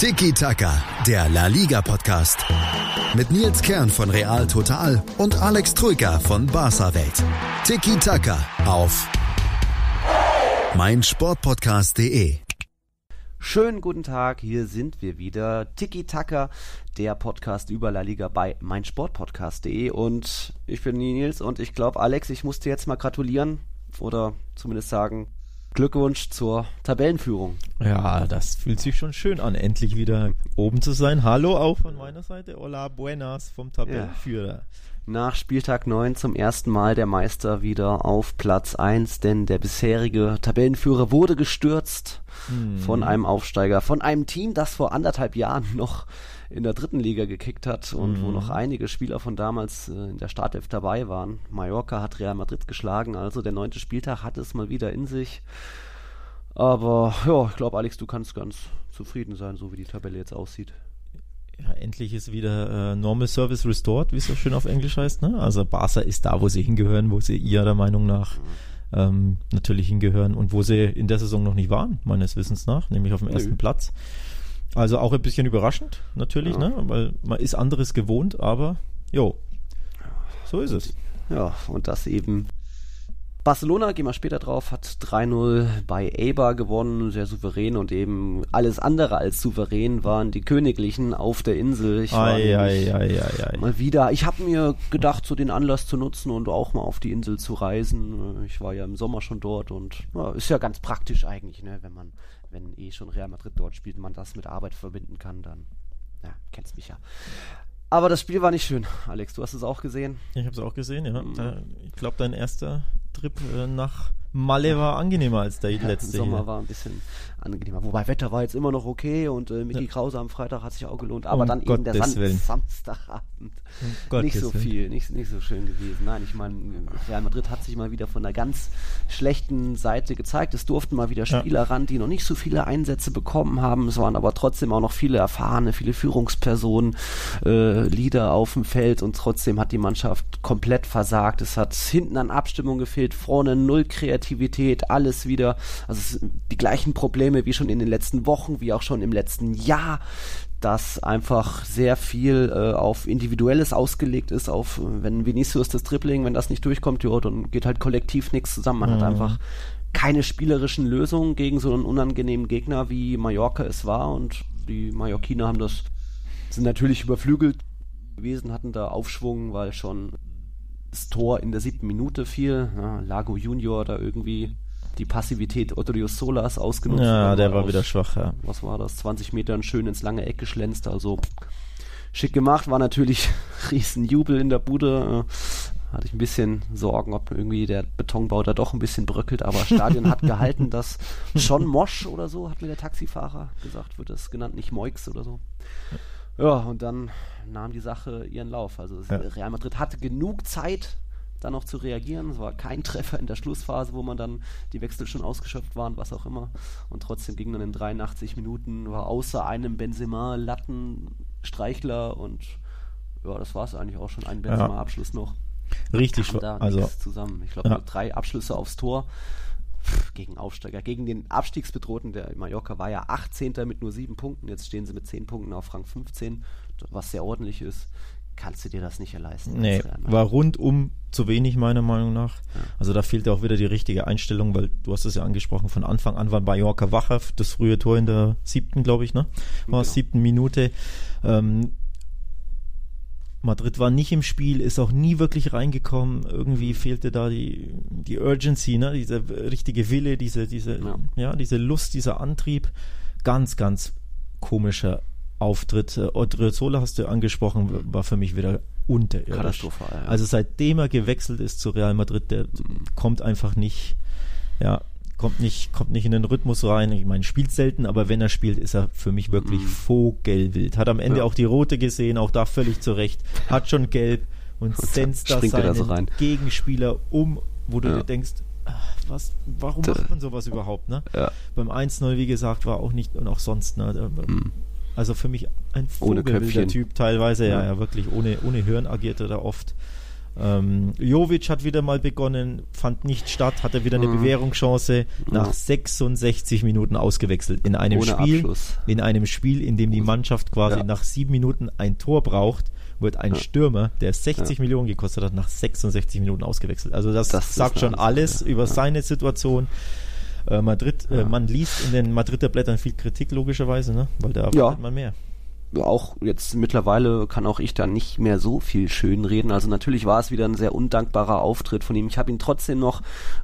Tiki Taka, der La Liga Podcast. Mit Nils Kern von Real Total und Alex Troika von Barca Welt. Tiki Taka auf meinsportpodcast.de. Schönen guten Tag, hier sind wir wieder. Tiki Taka, der Podcast über La Liga bei meinsportpodcast.de. Und ich bin Nils und ich glaube, Alex, ich musste jetzt mal gratulieren oder zumindest sagen, Glückwunsch zur Tabellenführung. Ja, das fühlt sich schon schön an, endlich wieder oben zu sein. Hallo auch von meiner Seite. Hola, buenas vom Tabellenführer. Ja. Nach Spieltag 9 zum ersten Mal der Meister wieder auf Platz 1, denn der bisherige Tabellenführer wurde gestürzt hm. von einem Aufsteiger, von einem Team, das vor anderthalb Jahren noch in der dritten Liga gekickt hat und mhm. wo noch einige Spieler von damals äh, in der Startelf dabei waren. Mallorca hat Real Madrid geschlagen, also der neunte Spieltag hat es mal wieder in sich. Aber ja, ich glaube, Alex, du kannst ganz zufrieden sein, so wie die Tabelle jetzt aussieht. Ja, endlich ist wieder äh, Normal Service Restored, wie es so schön auf Englisch heißt. Ne? Also Barca ist da, wo sie hingehören, wo sie ihrer Meinung nach mhm. ähm, natürlich hingehören und wo sie in der Saison noch nicht waren, meines Wissens nach, nämlich auf dem ersten Nö. Platz. Also auch ein bisschen überraschend, natürlich, ja. ne? weil man ist anderes gewohnt, aber jo, so ist es. Ja, und das eben Barcelona, gehen wir später drauf, hat 3-0 bei Eibar gewonnen, sehr souverän und eben alles andere als souverän waren die Königlichen auf der Insel. Ich war ei, ei, ei, mal wieder, ich habe mir gedacht, so den Anlass zu nutzen und auch mal auf die Insel zu reisen. Ich war ja im Sommer schon dort und ja, ist ja ganz praktisch eigentlich, ne, wenn man wenn eh schon Real Madrid dort spielt, man das mit Arbeit verbinden kann, dann, ja, kennst mich ja. Aber das Spiel war nicht schön, Alex. Du hast es auch gesehen. Ich habe es auch gesehen, ja. Mhm. Ich glaube, dein erster Trip äh, nach Malle war angenehmer als der ja, letzte. Der Sommer hier. war ein bisschen angenehmer. Wobei Wetter war jetzt immer noch okay und äh, Micky ja. Krause am Freitag hat sich auch gelohnt. Aber um dann Gottes eben der San Samstagabend um nicht so viel, nicht, nicht so schön gewesen. Nein, ich meine, Real Madrid hat sich mal wieder von einer ganz schlechten Seite gezeigt. Es durften mal wieder Spieler ja. ran, die noch nicht so viele Einsätze bekommen haben. Es waren aber trotzdem auch noch viele erfahrene, viele Führungspersonen, äh, Leader auf dem Feld und trotzdem hat die Mannschaft komplett versagt. Es hat hinten an Abstimmung gefehlt, vorne null Kreativität, alles wieder, also die gleichen Probleme wie schon in den letzten Wochen, wie auch schon im letzten Jahr dass einfach sehr viel äh, auf Individuelles ausgelegt ist, auf wenn Vinicius das Dribbling, wenn das nicht durchkommt, ja, dann geht halt kollektiv nichts zusammen. Man mhm. hat einfach keine spielerischen Lösungen gegen so einen unangenehmen Gegner wie Mallorca es war und die Mallorquiner haben das sind natürlich überflügelt gewesen, hatten da Aufschwung, weil schon das Tor in der siebten Minute fiel. Ja, Lago Junior da irgendwie die Passivität Otorius Solas ausgenutzt. Ja, der war aus, wieder schwach, ja. Was war das? 20 Metern schön ins lange Eck geschlänzt, also schick gemacht, war natürlich riesen Jubel in der Bude. Äh, hatte ich ein bisschen Sorgen, ob irgendwie der Betonbau da doch ein bisschen bröckelt, aber Stadion hat gehalten, dass schon Mosch oder so, hat mir der Taxifahrer gesagt, wird das genannt, nicht Moix oder so. Ja, und dann nahm die Sache ihren Lauf. Also ja. Real Madrid hatte genug Zeit, dann noch zu reagieren. Es war kein Treffer in der Schlussphase, wo man dann die Wechsel schon ausgeschöpft waren, was auch immer. Und trotzdem ging dann in 83 Minuten, war außer einem Benzema, Latten, Streichler und ja, das war es eigentlich auch schon, ein Benzema-Abschluss noch. Richtig, also zusammen. Ich glaube, ja. drei Abschlüsse aufs Tor gegen Aufsteiger, gegen den Abstiegsbedrohten. Der Mallorca war ja 18. mit nur sieben Punkten. Jetzt stehen sie mit zehn Punkten auf Rang 15, was sehr ordentlich ist kannst du dir das nicht leisten. Nee, war rundum zu wenig, meiner Meinung nach. Ja. Also da fehlte auch wieder die richtige Einstellung, weil du hast es ja angesprochen, von Anfang an war Mallorca wacher, das frühe Tor in der siebten, glaube ich, ne? War genau. siebten Minute. Ähm, Madrid war nicht im Spiel, ist auch nie wirklich reingekommen. Irgendwie fehlte da die, die Urgency, ne? diese richtige Wille, diese, diese, ja. ja diese Lust, dieser Antrieb. Ganz, ganz komischer Auftritt. Äh, Odriozola hast du angesprochen, war für mich wieder unterirdisch. Katastrophal. Ja. Also seitdem er gewechselt ist zu Real Madrid, der mhm. kommt einfach nicht, ja, kommt nicht, kommt nicht in den Rhythmus rein. Ich meine, spielt selten, aber wenn er spielt, ist er für mich wirklich mhm. vogelwild. Hat am Ende ja. auch die rote gesehen, auch da völlig zurecht. Hat schon gelb und, und senzt da seinen so Gegenspieler um, wo du ja. dir denkst, ach, was, warum macht man sowas überhaupt, ne? Ja. Beim 1-0, wie gesagt, war auch nicht, und auch sonst, ne? Mhm. Also für mich ein vogelwilder Typ teilweise, ja. ja, wirklich ohne, ohne Hirn agiert er da oft. Ähm, Jovic hat wieder mal begonnen, fand nicht statt, hatte wieder eine mhm. Bewährungschance, nach 66 Minuten ausgewechselt in einem Ohne Spiel, Abschluss. in einem Spiel, in dem die Mannschaft quasi ja. nach sieben Minuten ein Tor braucht, wird ein ja. Stürmer, der 60 ja. Millionen gekostet hat, nach 66 Minuten ausgewechselt. Also das, das sagt schon alles über seine Situation. Äh, Madrid, äh, man liest in den Madrider Blättern viel Kritik logischerweise, ne? weil da erwartet man mehr auch jetzt mittlerweile kann auch ich da nicht mehr so viel schön reden. Also natürlich war es wieder ein sehr undankbarer Auftritt von ihm. Ich habe ihn trotzdem noch,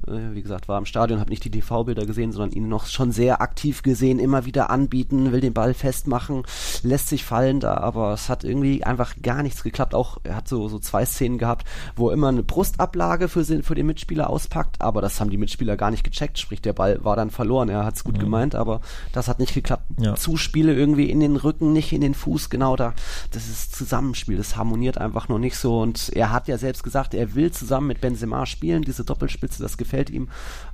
äh, wie gesagt, war im Stadion, habe nicht die TV-Bilder gesehen, sondern ihn noch schon sehr aktiv gesehen, immer wieder anbieten, will den Ball festmachen, lässt sich fallen da, aber es hat irgendwie einfach gar nichts geklappt. Auch er hat so, so zwei Szenen gehabt, wo er immer eine Brustablage für, für den Mitspieler auspackt, aber das haben die Mitspieler gar nicht gecheckt, sprich der Ball war dann verloren. Er hat es gut mhm. gemeint, aber das hat nicht geklappt. Ja. Zuspiele irgendwie in den Rücken, nicht in den Fuß, genau da, das ist Zusammenspiel, das harmoniert einfach noch nicht so. Und er hat ja selbst gesagt, er will zusammen mit Benzema spielen, diese Doppelspitze, das gefällt ihm,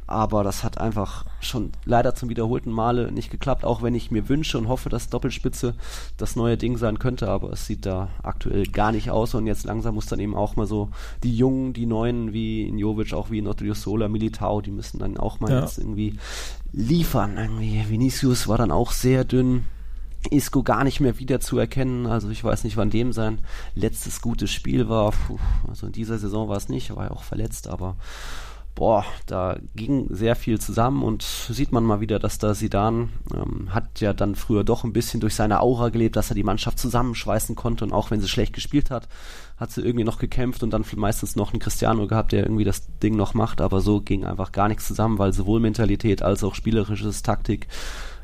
aber das hat einfach schon leider zum wiederholten Male nicht geklappt, auch wenn ich mir wünsche und hoffe, dass Doppelspitze das neue Ding sein könnte, aber es sieht da aktuell gar nicht aus. Und jetzt langsam muss dann eben auch mal so die Jungen, die Neuen wie in Jovic, auch wie in Sola, Militao, die müssen dann auch mal ja. jetzt irgendwie liefern. Irgendwie Vinicius war dann auch sehr dünn. Isco gar nicht mehr wiederzuerkennen. Also ich weiß nicht, wann dem sein letztes gutes Spiel war. Puh, also in dieser Saison war es nicht, war ja auch verletzt, aber boah, da ging sehr viel zusammen und sieht man mal wieder, dass da Sidan ähm, hat ja dann früher doch ein bisschen durch seine Aura gelebt, dass er die Mannschaft zusammenschweißen konnte und auch wenn sie schlecht gespielt hat, hat sie irgendwie noch gekämpft und dann meistens noch einen Cristiano gehabt, der irgendwie das Ding noch macht, aber so ging einfach gar nichts zusammen, weil sowohl Mentalität als auch spielerisches Taktik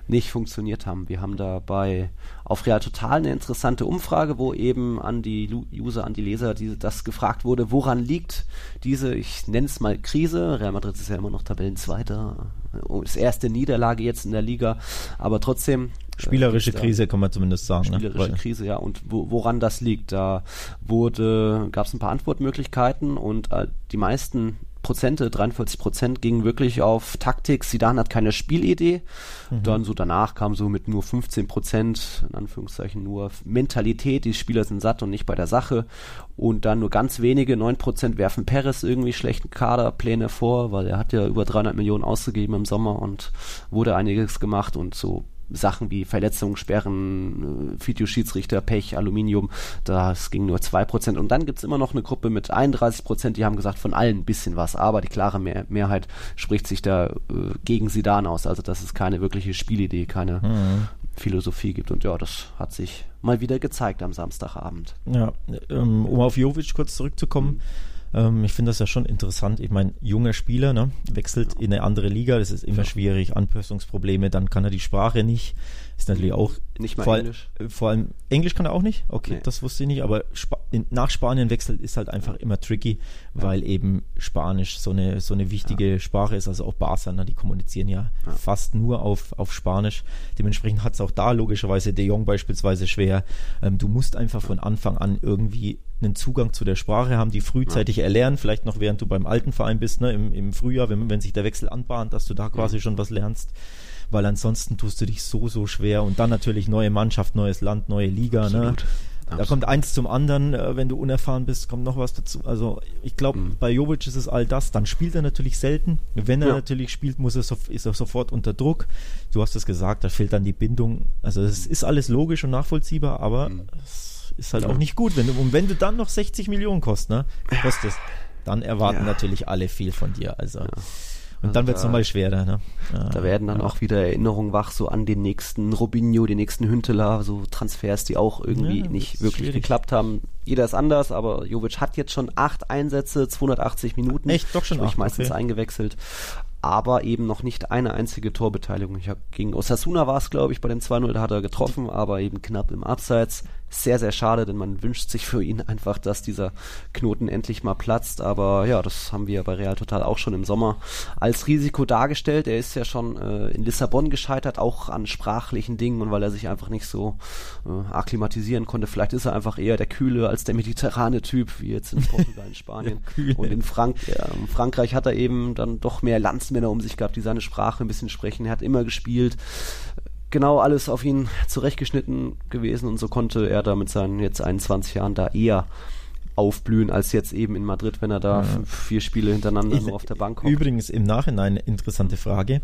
nicht funktioniert haben. Wir haben dabei auf Real Total eine interessante Umfrage, wo eben an die User, an die Leser die, das gefragt wurde, woran liegt diese, ich nenne es mal Krise. Real Madrid ist ja immer noch Tabellenzweiter, das erste Niederlage jetzt in der Liga, aber trotzdem äh, Spielerische Krise kann man zumindest sagen. Ne? Spielerische ne? Krise, ja. Und wo, woran das liegt, da wurde, gab es ein paar Antwortmöglichkeiten und äh, die meisten Prozente, 43 Prozent gingen wirklich auf Taktik. Sidan hat keine Spielidee. Mhm. Dann so danach kam so mit nur 15 Prozent, in Anführungszeichen nur Mentalität. Die Spieler sind satt und nicht bei der Sache. Und dann nur ganz wenige, 9 Prozent werfen Perez irgendwie schlechten Kaderpläne vor, weil er hat ja über 300 Millionen ausgegeben im Sommer und wurde einiges gemacht und so Sachen wie Verletzungen, Sperren, äh, Videoschiedsrichter, Pech, Aluminium, das ging nur 2%. Und dann gibt's immer noch eine Gruppe mit 31%, die haben gesagt, von allen ein bisschen was, aber die klare Mehr Mehrheit spricht sich da äh, gegen Sidan aus. Also dass es keine wirkliche Spielidee, keine mhm. Philosophie gibt. Und ja, das hat sich mal wieder gezeigt am Samstagabend. Ja, ähm, um auf Jovic kurz zurückzukommen. Mhm ähm, ich finde das ja schon interessant. Ich meine, junger Spieler, ne, wechselt in eine andere Liga, das ist immer schwierig, Anpassungsprobleme, dann kann er die Sprache nicht. Ist natürlich auch. Nicht mal vor, Englisch. Vor allem Englisch kann er auch nicht. Okay, nee. das wusste ich nicht. Aber Sp in, nach Spanien wechselt ist halt einfach immer tricky, ja. weil eben Spanisch so eine so eine wichtige ja. Sprache ist. Also auch Barca, ne, die kommunizieren ja, ja, fast nur auf auf Spanisch. Dementsprechend hat es auch da logischerweise De Jong beispielsweise schwer. Ähm, du musst einfach von Anfang an irgendwie einen Zugang zu der Sprache haben, die frühzeitig erlernen, vielleicht noch während du beim alten Verein bist, ne, im, im Frühjahr, wenn, wenn sich der Wechsel anbahnt, dass du da quasi schon was lernst weil ansonsten tust du dich so, so schwer. Und dann natürlich neue Mannschaft, neues Land, neue Liga. Ne? Da kommt eins zum anderen, äh, wenn du unerfahren bist, kommt noch was dazu. Also ich glaube, mhm. bei Jovic ist es all das. Dann spielt er natürlich selten. Wenn er ja. natürlich spielt, muss er so, ist er sofort unter Druck. Du hast es gesagt, da fehlt dann die Bindung. Also es ist alles logisch und nachvollziehbar, aber mhm. es ist halt ja. auch nicht gut. Wenn du, und wenn du dann noch 60 Millionen kostet, ne, kostest, dann erwarten ja. natürlich alle viel von dir. Also und dann wird es nochmal schwerer. Ne? Ja, da werden dann ja. auch wieder Erinnerungen wach, so an den nächsten Robinho, den nächsten Hünteler, so Transfers, die auch irgendwie ja, nicht wirklich schwierig. geklappt haben. Jeder ist anders, aber Jovic hat jetzt schon acht Einsätze, 280 Minuten. Echt, doch schon acht, meistens okay. eingewechselt aber eben noch nicht eine einzige Torbeteiligung. Ich hab, gegen Osasuna war es, glaube ich, bei dem 2-0, da hat er getroffen, aber eben knapp im Abseits sehr, sehr schade, denn man wünscht sich für ihn einfach, dass dieser Knoten endlich mal platzt. Aber ja, das haben wir bei Real Total auch schon im Sommer als Risiko dargestellt. Er ist ja schon äh, in Lissabon gescheitert, auch an sprachlichen Dingen und weil er sich einfach nicht so äh, akklimatisieren konnte. Vielleicht ist er einfach eher der kühle als der mediterrane Typ, wie jetzt in Portugal, in Spanien. und in Frank ja, in Frankreich hat er eben dann doch mehr Landsmänner um sich gehabt, die seine Sprache ein bisschen sprechen. Er hat immer gespielt genau alles auf ihn zurechtgeschnitten gewesen und so konnte er da mit seinen jetzt 21 Jahren da eher aufblühen als jetzt eben in Madrid, wenn er da ja. vier Spiele hintereinander nur auf der Bank kommt. Übrigens im Nachhinein eine interessante Frage.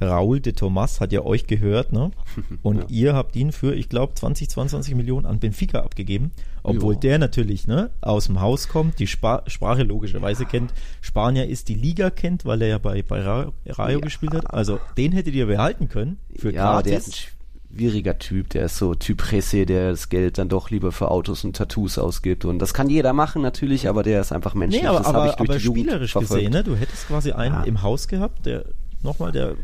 Raul de Tomas hat ja euch gehört, ne? Und ja. ihr habt ihn für, ich glaube, 20, 22 Millionen an Benfica abgegeben, obwohl jo. der natürlich ne, aus dem Haus kommt, die Spa Sprache logischerweise ja. kennt, Spanier ist, die Liga kennt, weil er ja bei, bei Rayo, ja. gespielt hat. Also den hättet ihr behalten können für ja, gratis. Der ist ein schwieriger Typ, der ist so Typ Presse, der das Geld dann doch lieber für Autos und Tattoos ausgibt. Und das kann jeder machen natürlich, aber der ist einfach menschlich. Nee, aber, das aber, aber spielerisch gesehen, ne? du hättest quasi einen im Haus gehabt, der nochmal, der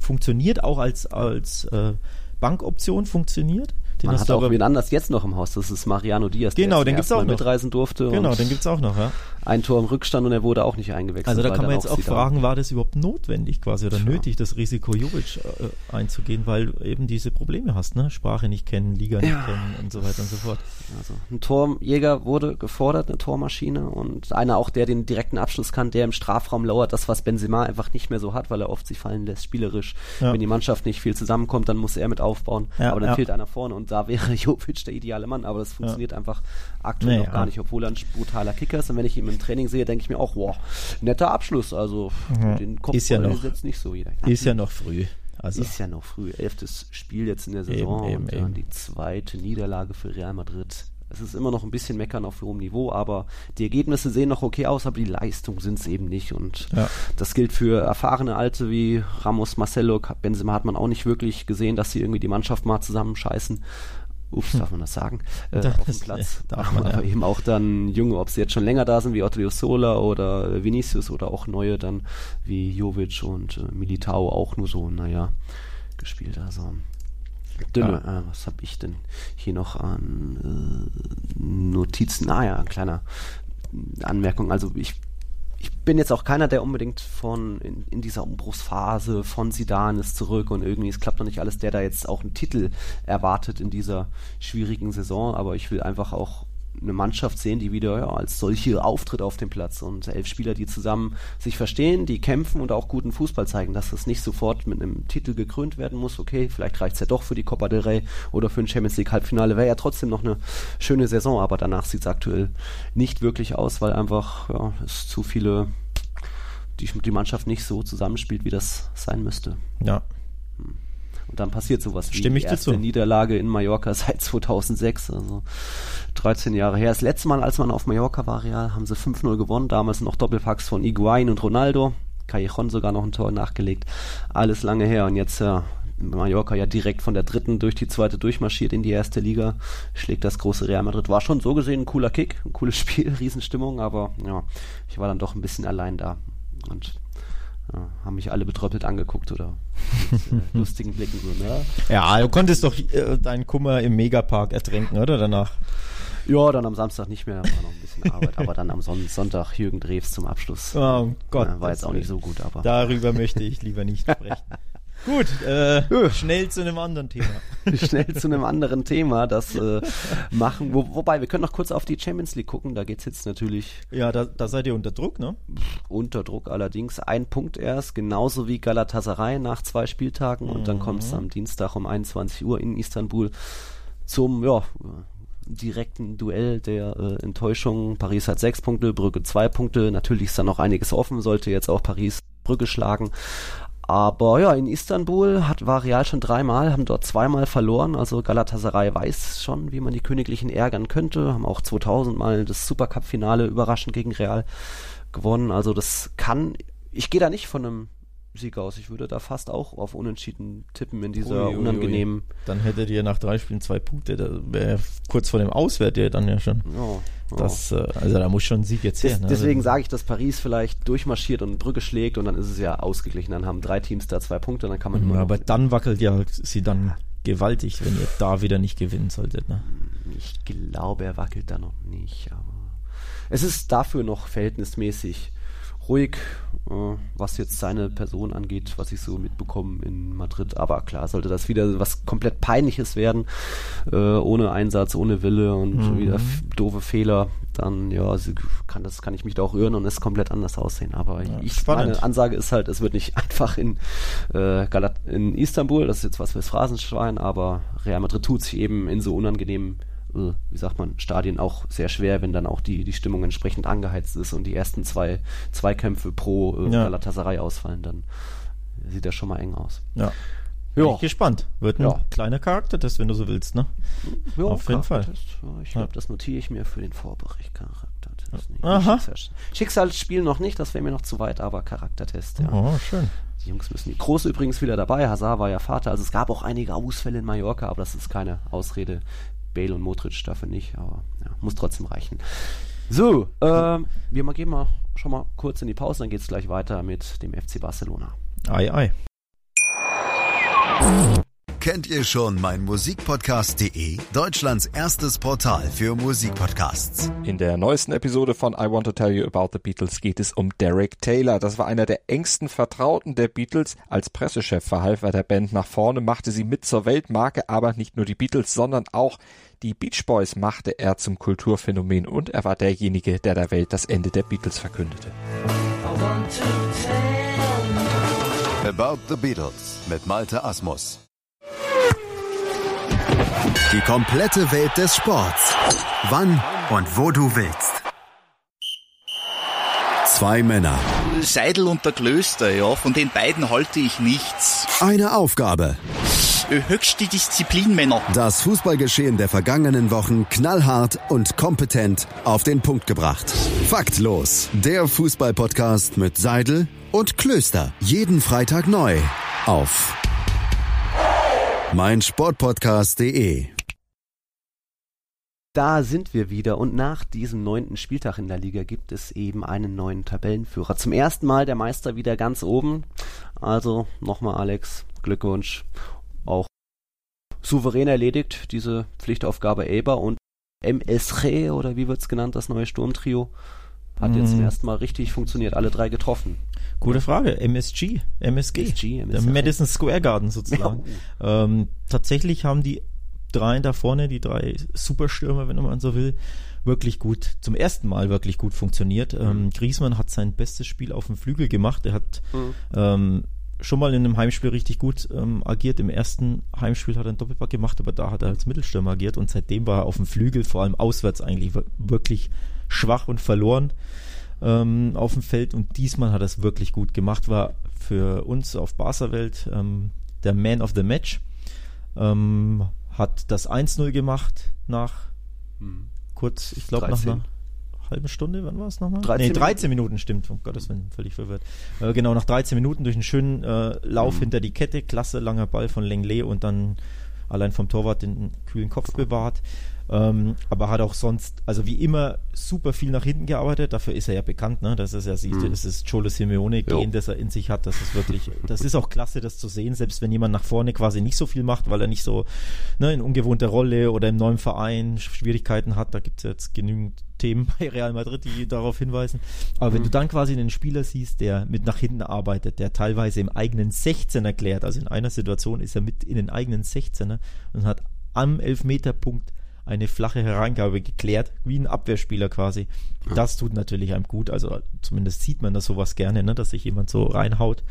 funktioniert auch als, als äh, Bankoption funktioniert. Den Man hat auch wen anders jetzt noch im Haus, das ist Mariano Diaz, genau, der den gibt's auch noch. mitreisen durfte. Genau, den gibt's auch noch, ja. Ein Tor im Rückstand und er wurde auch nicht eingewechselt. Also da kann man jetzt auch fragen, war das überhaupt notwendig quasi oder Tja. nötig, das Risiko Jovic äh, einzugehen, weil eben diese Probleme hast, ne? Sprache nicht kennen, Liga nicht ja. kennen und so weiter und so fort. Also ein Torjäger wurde gefordert, eine Tormaschine und einer auch, der den direkten Abschluss kann, der im Strafraum lauert, das was Benzema einfach nicht mehr so hat, weil er oft sich fallen lässt, spielerisch. Ja. Wenn die Mannschaft nicht viel zusammenkommt, dann muss er mit aufbauen, ja, aber dann fehlt einer vorne und da wäre Jovic der ideale Mann, aber das funktioniert einfach aktuell nee, noch gar nicht, obwohl er ein brutaler Kicker ist und wenn ich ihn im Training sehe, denke ich mir auch, wow, netter Abschluss, also mhm. den Kopf ist ja noch, jetzt nicht so jeder. Ist ja noch früh. Also ist ja noch früh. Elftes Spiel jetzt in der Saison eben, eben, und dann die zweite Niederlage für Real Madrid. Es ist immer noch ein bisschen meckern auf hohem Niveau, aber die Ergebnisse sehen noch okay aus, aber die Leistung sind es eben nicht. Und ja. das gilt für erfahrene Alte wie Ramos, Marcelo, Benzema hat man auch nicht wirklich gesehen, dass sie irgendwie die Mannschaft mal zusammenscheißen. Ups, darf man das sagen? Äh, auf dem Platz. Darf man, Aber ja. eben auch dann Junge, ob sie jetzt schon länger da sind, wie Otto Sola oder Vinicius oder auch neue dann wie Jovic und äh, Militao auch nur so, naja, gespielt. Also dünne. Ja. Äh, was habe ich denn hier noch an äh, Notizen? Ah ja, ein kleiner Anmerkung. Also ich ich bin jetzt auch keiner, der unbedingt von in, in dieser Umbruchsphase von Sidan ist zurück und irgendwie es klappt noch nicht alles, der da jetzt auch einen Titel erwartet in dieser schwierigen Saison, aber ich will einfach auch eine Mannschaft sehen, die wieder ja, als solche auftritt auf dem Platz und elf Spieler, die zusammen sich verstehen, die kämpfen und auch guten Fußball zeigen, dass das nicht sofort mit einem Titel gekrönt werden muss. Okay, vielleicht reicht es ja doch für die Copa del Rey oder für ein Champions League Halbfinale, wäre ja trotzdem noch eine schöne Saison, aber danach sieht es aktuell nicht wirklich aus, weil einfach ja, es zu viele die, die Mannschaft nicht so zusammenspielt, wie das sein müsste. Ja. Hm. Und dann passiert sowas wie Stimme die erste Niederlage in Mallorca seit 2006, also 13 Jahre her. Das letzte Mal, als man auf Mallorca war, Real, haben sie 5-0 gewonnen. Damals noch Doppelpacks von Iguain und Ronaldo. Callejon sogar noch ein Tor nachgelegt. Alles lange her. Und jetzt ja, Mallorca ja direkt von der dritten durch die zweite durchmarschiert in die erste Liga, schlägt das große Real Madrid. War schon so gesehen ein cooler Kick, ein cooles Spiel, Riesenstimmung, aber ja, ich war dann doch ein bisschen allein da. Und ja, haben mich alle betröppelt angeguckt oder mit äh, lustigen Blicken so, ne? Ja, du konntest doch äh, deinen Kummer im Megapark ertränken, oder danach? Ja, dann am Samstag nicht mehr, war noch ein bisschen Arbeit, aber dann am Son Sonntag Jürgen Drews zum Abschluss. Oh Gott. Ja, war jetzt auch nicht so gut, aber. Darüber möchte ich lieber nicht sprechen. Gut, äh, schnell zu einem anderen Thema. schnell zu einem anderen Thema, das äh, machen. Wo, wobei, wir können noch kurz auf die Champions League gucken. Da geht es jetzt natürlich. Ja, da, da seid ihr unter Druck, ne? Unter Druck allerdings. Ein Punkt erst, genauso wie Galatasaray nach zwei Spieltagen. Und mhm. dann kommt es am Dienstag um 21 Uhr in Istanbul zum, ja, direkten Duell der äh, Enttäuschung. Paris hat sechs Punkte, Brügge zwei Punkte. Natürlich ist da noch einiges offen, sollte jetzt auch Paris Brügge schlagen. Aber ja, in Istanbul hat war Real schon dreimal, haben dort zweimal verloren. Also Galatasaray weiß schon, wie man die Königlichen ärgern könnte. Haben auch 2000 mal das Supercup-Finale überraschend gegen Real gewonnen. Also das kann, ich gehe da nicht von einem Sieg aus. Ich würde da fast auch auf Unentschieden tippen in dieser ui, ui, unangenehmen. Ui. Dann hättet ihr nach drei Spielen zwei Punkte. Da wäre kurz vor dem Auswert ihr dann ja schon. Oh, oh. Das, äh, also da muss schon ein Sieg jetzt her. Ne? Deswegen also, sage ich, dass Paris vielleicht durchmarschiert und Brücke schlägt und dann ist es ja ausgeglichen. Dann haben drei Teams da zwei Punkte dann kann man immer. Aber dann wackelt ja sie dann gewaltig, wenn ihr da wieder nicht gewinnen solltet. Ne? Ich glaube, er wackelt da noch nicht, aber es ist dafür noch verhältnismäßig ruhig, äh, was jetzt seine Person angeht, was ich so mitbekomme in Madrid. Aber klar, sollte das wieder was komplett Peinliches werden, äh, ohne Einsatz, ohne Wille und mhm. wieder doofe Fehler, dann ja, kann das kann ich mich da auch irren und es komplett anders aussehen. Aber ja, ich, meine Ansage ist halt, es wird nicht einfach in äh, Galat in Istanbul, das ist jetzt was fürs Phrasenschwein, aber Real Madrid tut sich eben in so unangenehmen wie sagt man, Stadien auch sehr schwer, wenn dann auch die, die Stimmung entsprechend angeheizt ist und die ersten zwei Zweikämpfe pro äh, ja. Galatasaray ausfallen, dann sieht das schon mal eng aus. Ja. Bin ja. ich gespannt. Wird ein ja. kleiner Charaktertest, wenn du so willst, ne? Ja, Auf jeden Fall. Ich glaube, das notiere ich mir für den Vorbericht. Charaktertest. Nee, Aha. Schicksalsspiel noch nicht, das wäre mir noch zu weit, aber Charaktertest, ja. Oh, schön. Die Jungs müssen. Die Große übrigens wieder dabei. Hazard war ja Vater. Also es gab auch einige Ausfälle in Mallorca, aber das ist keine Ausrede. Bale und Modric dafür nicht, aber ja, muss trotzdem reichen. So, äh, wir mal gehen mal schon mal kurz in die Pause, dann geht es gleich weiter mit dem FC Barcelona. Ei, ei. Kennt ihr schon mein Musikpodcast.de? Deutschlands erstes Portal für Musikpodcasts. In der neuesten Episode von I Want to Tell You About the Beatles geht es um Derek Taylor. Das war einer der engsten Vertrauten der Beatles. Als Pressechef verhalf er der Band nach vorne, machte sie mit zur Weltmarke, aber nicht nur die Beatles, sondern auch die Beach Boys machte er zum Kulturphänomen und er war derjenige, der der Welt das Ende der Beatles verkündete. About the Beatles mit Malte Asmus. Die komplette Welt des Sports. Wann und wo du willst. Zwei Männer. Seidel und der Klöster, ja, von den beiden halte ich nichts. Eine Aufgabe. Höchste Disziplin, Männer. Das Fußballgeschehen der vergangenen Wochen knallhart und kompetent auf den Punkt gebracht. Faktlos. Der Fußballpodcast mit Seidel und Klöster. Jeden Freitag neu. Auf meinsportpodcast.de da sind wir wieder und nach diesem neunten Spieltag in der Liga gibt es eben einen neuen Tabellenführer. Zum ersten Mal der Meister wieder ganz oben. Also nochmal Alex, Glückwunsch. Auch souverän erledigt, diese Pflichtaufgabe Eber und MSG oder wie wird's genannt, das neue Sturmtrio, hat jetzt zum mhm. ersten Mal richtig funktioniert, alle drei getroffen. Gute Frage. MSG, MSG, MSG, MSG. Madison Square Garden sozusagen. Ja. Ähm, tatsächlich haben die drei da vorne, die drei Superstürmer, wenn man so will, wirklich gut, zum ersten Mal wirklich gut funktioniert. Ähm, mhm. Ähm, Griesmann hat sein bestes Spiel auf dem Flügel gemacht. Er hat mhm. ähm, schon mal in einem Heimspiel richtig gut ähm, agiert. Im ersten Heimspiel hat er einen Doppelpack gemacht, aber da hat er als Mittelstürmer agiert und seitdem war er auf dem Flügel, vor allem auswärts eigentlich wirklich schwach und verloren ähm, auf dem Feld und diesmal hat er es wirklich gut gemacht, war für uns auf Barca-Welt ähm, der Man of the Match. Ähm, hat das 1-0 gemacht nach hm. kurz, ich glaube nach einer halben Stunde, wann war es nochmal? 13 nee, 13 Minuten, Minuten stimmt, um Gottes Willen, völlig verwirrt. Äh, genau, nach 13 Minuten durch einen schönen äh, Lauf hm. hinter die Kette, klasse langer Ball von Lenglet und dann allein vom Torwart den kühlen Kopf bewahrt. Ähm, aber hat auch sonst, also wie immer, super viel nach hinten gearbeitet. Dafür ist er ja bekannt, ne? Das ist ja, siehst mhm. das ist Cholo Simeone Gen, das er in sich hat. Das ist wirklich, das ist auch klasse, das zu sehen, selbst wenn jemand nach vorne quasi nicht so viel macht, weil er nicht so ne, in ungewohnter Rolle oder im neuen Verein Schwierigkeiten hat. Da gibt es jetzt genügend Themen bei Real Madrid, die darauf hinweisen. Aber mhm. wenn du dann quasi einen Spieler siehst, der mit nach hinten arbeitet, der teilweise im eigenen 16er erklärt, also in einer Situation ist er mit in den eigenen 16er und hat am Elfmeterpunkt eine flache Hereingabe geklärt, wie ein Abwehrspieler quasi. Das tut natürlich einem gut, also zumindest sieht man das sowas gerne, ne, dass sich jemand so reinhaut.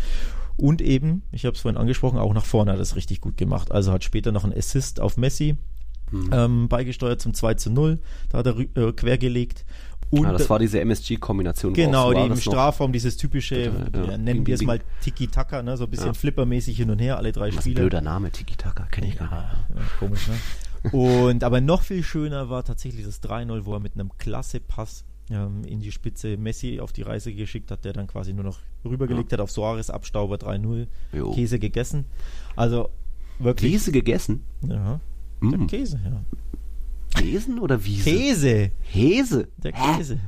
Und eben, ich habe es vorhin angesprochen, auch nach vorne hat es richtig gut gemacht. Also hat später noch ein Assist auf Messi mhm. ähm, beigesteuert zum 2 zu 0. Da hat er äh, quergelegt. Und ja, das war diese MSG-Kombination. Genau, die im Strafraum, dieses typische, Bitte, ja, nennen wir es mal Tiki-Taka, ne, so ein bisschen ja. flippermäßig hin und her, alle drei Was Spiele. Ein blöder Name, Tiki-Taka, kenne ich gar nicht. Ja, komisch, ne? Und aber noch viel schöner war tatsächlich das 3-0, wo er mit einem klasse Pass ähm, in die Spitze Messi auf die Reise geschickt hat, der dann quasi nur noch rübergelegt ja. hat auf Soares Abstauber 3-0. Käse gegessen. Also wirklich. Käse gegessen? Ja. Mm. Käse, ja. Käsen oder Wiese? Käse. Käse. Der Käse.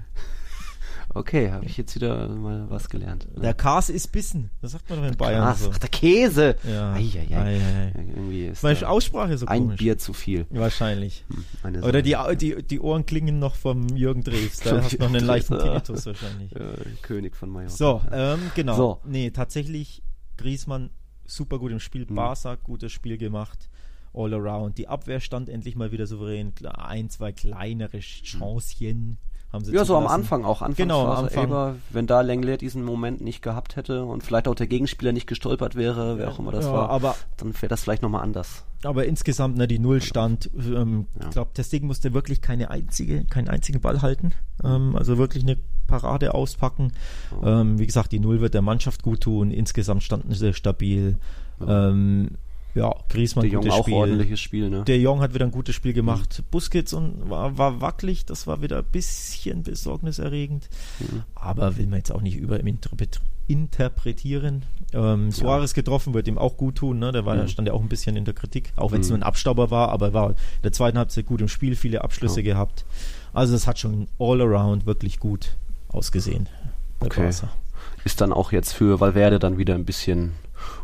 Okay, habe ich jetzt wieder mal was gelernt. Der Kas ist Bissen. Das sagt man doch in Bayern Kas. So. Ach, der Käse. Ja. Ei, ei, ei. ei, Irgendwie ist Meine Aussprache so ein komisch. Bier zu viel. Wahrscheinlich. Hm, Oder die, die, die Ohren klingen noch vom Jürgen Drews. Da hast du noch einen leichten Tinnitus wahrscheinlich. König von Mallorca. So, ähm, genau. So. Nee, tatsächlich Griesmann super gut im Spiel. Hm. Barca gutes Spiel gemacht all around. Die Abwehr stand endlich mal wieder souverän. Ein, zwei kleinere Chancen haben sie Ja, so am Anfang auch. Anfangs genau, am Anfang. Eber, wenn da Lenglet diesen Moment nicht gehabt hätte und vielleicht auch der Gegenspieler nicht gestolpert wäre, wer auch immer das ja, war, aber dann wäre das vielleicht nochmal anders. aber insgesamt, ne, die Nullstand, ähm, ja. ich glaube, Testing musste wirklich keine einzige, keinen einzigen Ball halten. Ähm, also wirklich eine Parade auspacken. Ja. Ähm, wie gesagt, die Null wird der Mannschaft gut tun. Insgesamt standen sie stabil. Ähm, ja, Griezmann der gutes Jong Spiel. auch ordentliches Spiel, ne? Der Jong hat wieder ein gutes Spiel gemacht. Mhm. Busquets und war, war wackelig, das war wieder ein bisschen besorgniserregend. Mhm. Aber will man jetzt auch nicht überinterpretieren. Ähm, Suarez ja. getroffen wird ihm auch gut tun, ne? Der war, mhm. stand ja auch ein bisschen in der Kritik, auch wenn es mhm. nur ein Abstauber war, aber er war in der zweiten Halbzeit gut im Spiel, viele Abschlüsse ja. gehabt. Also das hat schon all around wirklich gut ausgesehen. Okay. Barca. Ist dann auch jetzt für Valverde dann wieder ein bisschen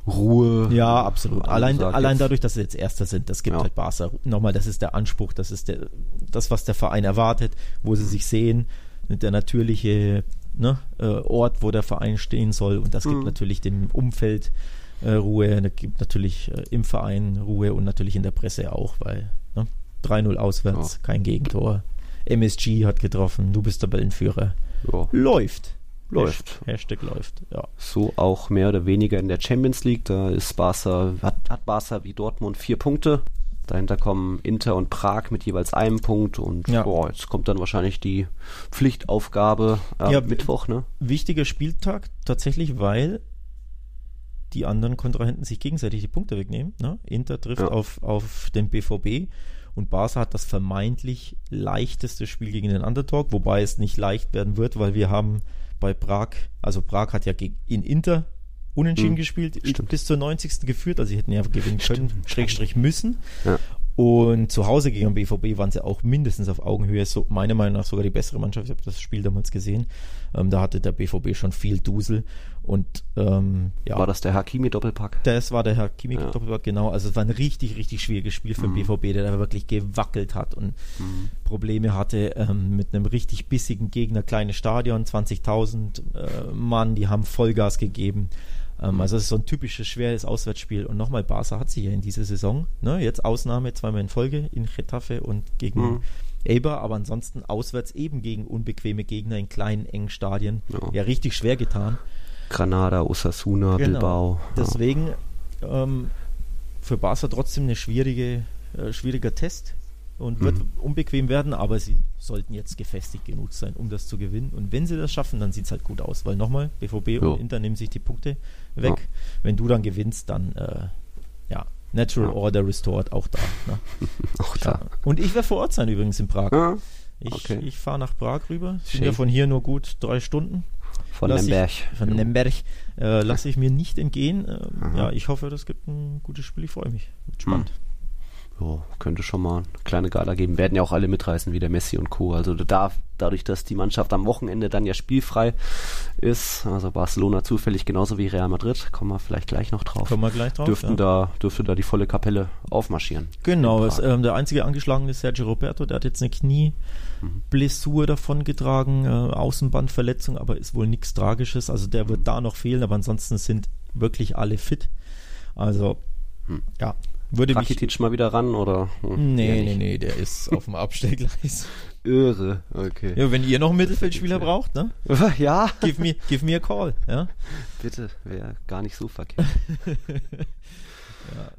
Ruhe. Ja, absolut. Allein, allein dadurch, dass sie jetzt Erster sind, das gibt ja. halt Barca. Nochmal, das ist der Anspruch, das ist der, das, was der Verein erwartet, wo sie sich sehen, der natürliche ne, äh, Ort, wo der Verein stehen soll. Und das mhm. gibt natürlich dem Umfeld äh, Ruhe, das gibt natürlich äh, im Verein Ruhe und natürlich in der Presse auch, weil ne, 3-0 auswärts, ja. kein Gegentor. MSG hat getroffen, du bist Tabellenführer. Ja. Läuft. Läuft. Hashtag läuft, ja. So auch mehr oder weniger in der Champions League. Da ist Barca, hat, hat Barca wie Dortmund vier Punkte. Dahinter kommen Inter und Prag mit jeweils einem Punkt und ja. boah, jetzt kommt dann wahrscheinlich die Pflichtaufgabe äh, ja, Mittwoch, ne? Wichtiger Spieltag tatsächlich, weil die anderen Kontrahenten sich gegenseitig die Punkte wegnehmen. Ne? Inter trifft ja. auf, auf den BVB und Barca hat das vermeintlich leichteste Spiel gegen den Underdog, wobei es nicht leicht werden wird, weil wir haben bei Prag, also Prag hat ja in Inter unentschieden mhm. gespielt, Stimmt. bis zur 90. geführt, also sie hätten ja gewinnen können, Stimmt. Schrägstrich müssen. Ja. Und zu Hause gegen den BVB waren sie auch mindestens auf Augenhöhe, so meiner Meinung nach sogar die bessere Mannschaft. Ich habe das Spiel damals gesehen. Ähm, da hatte der BVB schon viel Dusel. Und ähm, ja. War das der Hakimi-Doppelpack? Das war der Hakimi-Doppelpack, ja. genau. Also es war ein richtig, richtig schwieriges Spiel für mhm. den BVB, der da wirklich gewackelt hat und mhm. Probleme hatte ähm, mit einem richtig bissigen Gegner, kleines Stadion, 20.000 äh, Mann, die haben Vollgas gegeben. Ähm, also es ist so ein typisches schweres Auswärtsspiel. Und nochmal, Barca hat sie ja in dieser Saison, ne, jetzt Ausnahme, zweimal in Folge in Getafe und gegen mhm. Eibar, aber ansonsten auswärts eben gegen unbequeme Gegner in kleinen, engen Stadien. Ja, ja richtig schwer getan. Granada, Osasuna, genau. Bilbao. Deswegen ähm, für Barca trotzdem eine schwierige, äh, schwieriger Test und wird mhm. unbequem werden, aber sie sollten jetzt gefestigt genug sein, um das zu gewinnen. Und wenn sie das schaffen, dann sieht es halt gut aus, weil nochmal, BVB jo. und Inter nehmen sich die Punkte weg. Ja. Wenn du dann gewinnst, dann äh, ja, Natural ja. Order restored, auch da. Ne? auch da. Und ich werde vor Ort sein übrigens in Prag. Ja. Ich, okay. ich fahre nach Prag rüber. Sind ja von hier nur gut drei Stunden. Von lass Lemberg. Ich, von Lemberg. Äh, lasse ich mir nicht entgehen. Äh, ja, ich hoffe, das gibt ein gutes Spiel. Ich freue mich. Wird spannend. Hm jo, könnte schon mal eine kleine Gala geben. Werden ja auch alle mitreißen, wie der Messi und Co. Also da, dadurch, dass die Mannschaft am Wochenende dann ja spielfrei ist, also Barcelona zufällig genauso wie Real Madrid, kommen wir vielleicht gleich noch drauf. Kommen wir gleich drauf. Dürften ja. da, dürfte da die volle Kapelle aufmarschieren. Genau, ist, ähm, der einzige angeschlagene ist Sergio Roberto, der hat jetzt eine Knieblessur mhm. davon getragen, äh, Außenbandverletzung, aber ist wohl nichts Tragisches. Also der wird da noch fehlen, aber ansonsten sind wirklich alle fit. Also, hm. ja, würde Rakitic mal wieder ran oder? Hm, nee, nee, nee, der ist auf dem Abstellgleis. Irre, okay. Ja, wenn ihr noch einen Mittelfeldspieler braucht, ne? ja. Give me, give me a call, ja? Bitte, wäre gar nicht so verkehrt.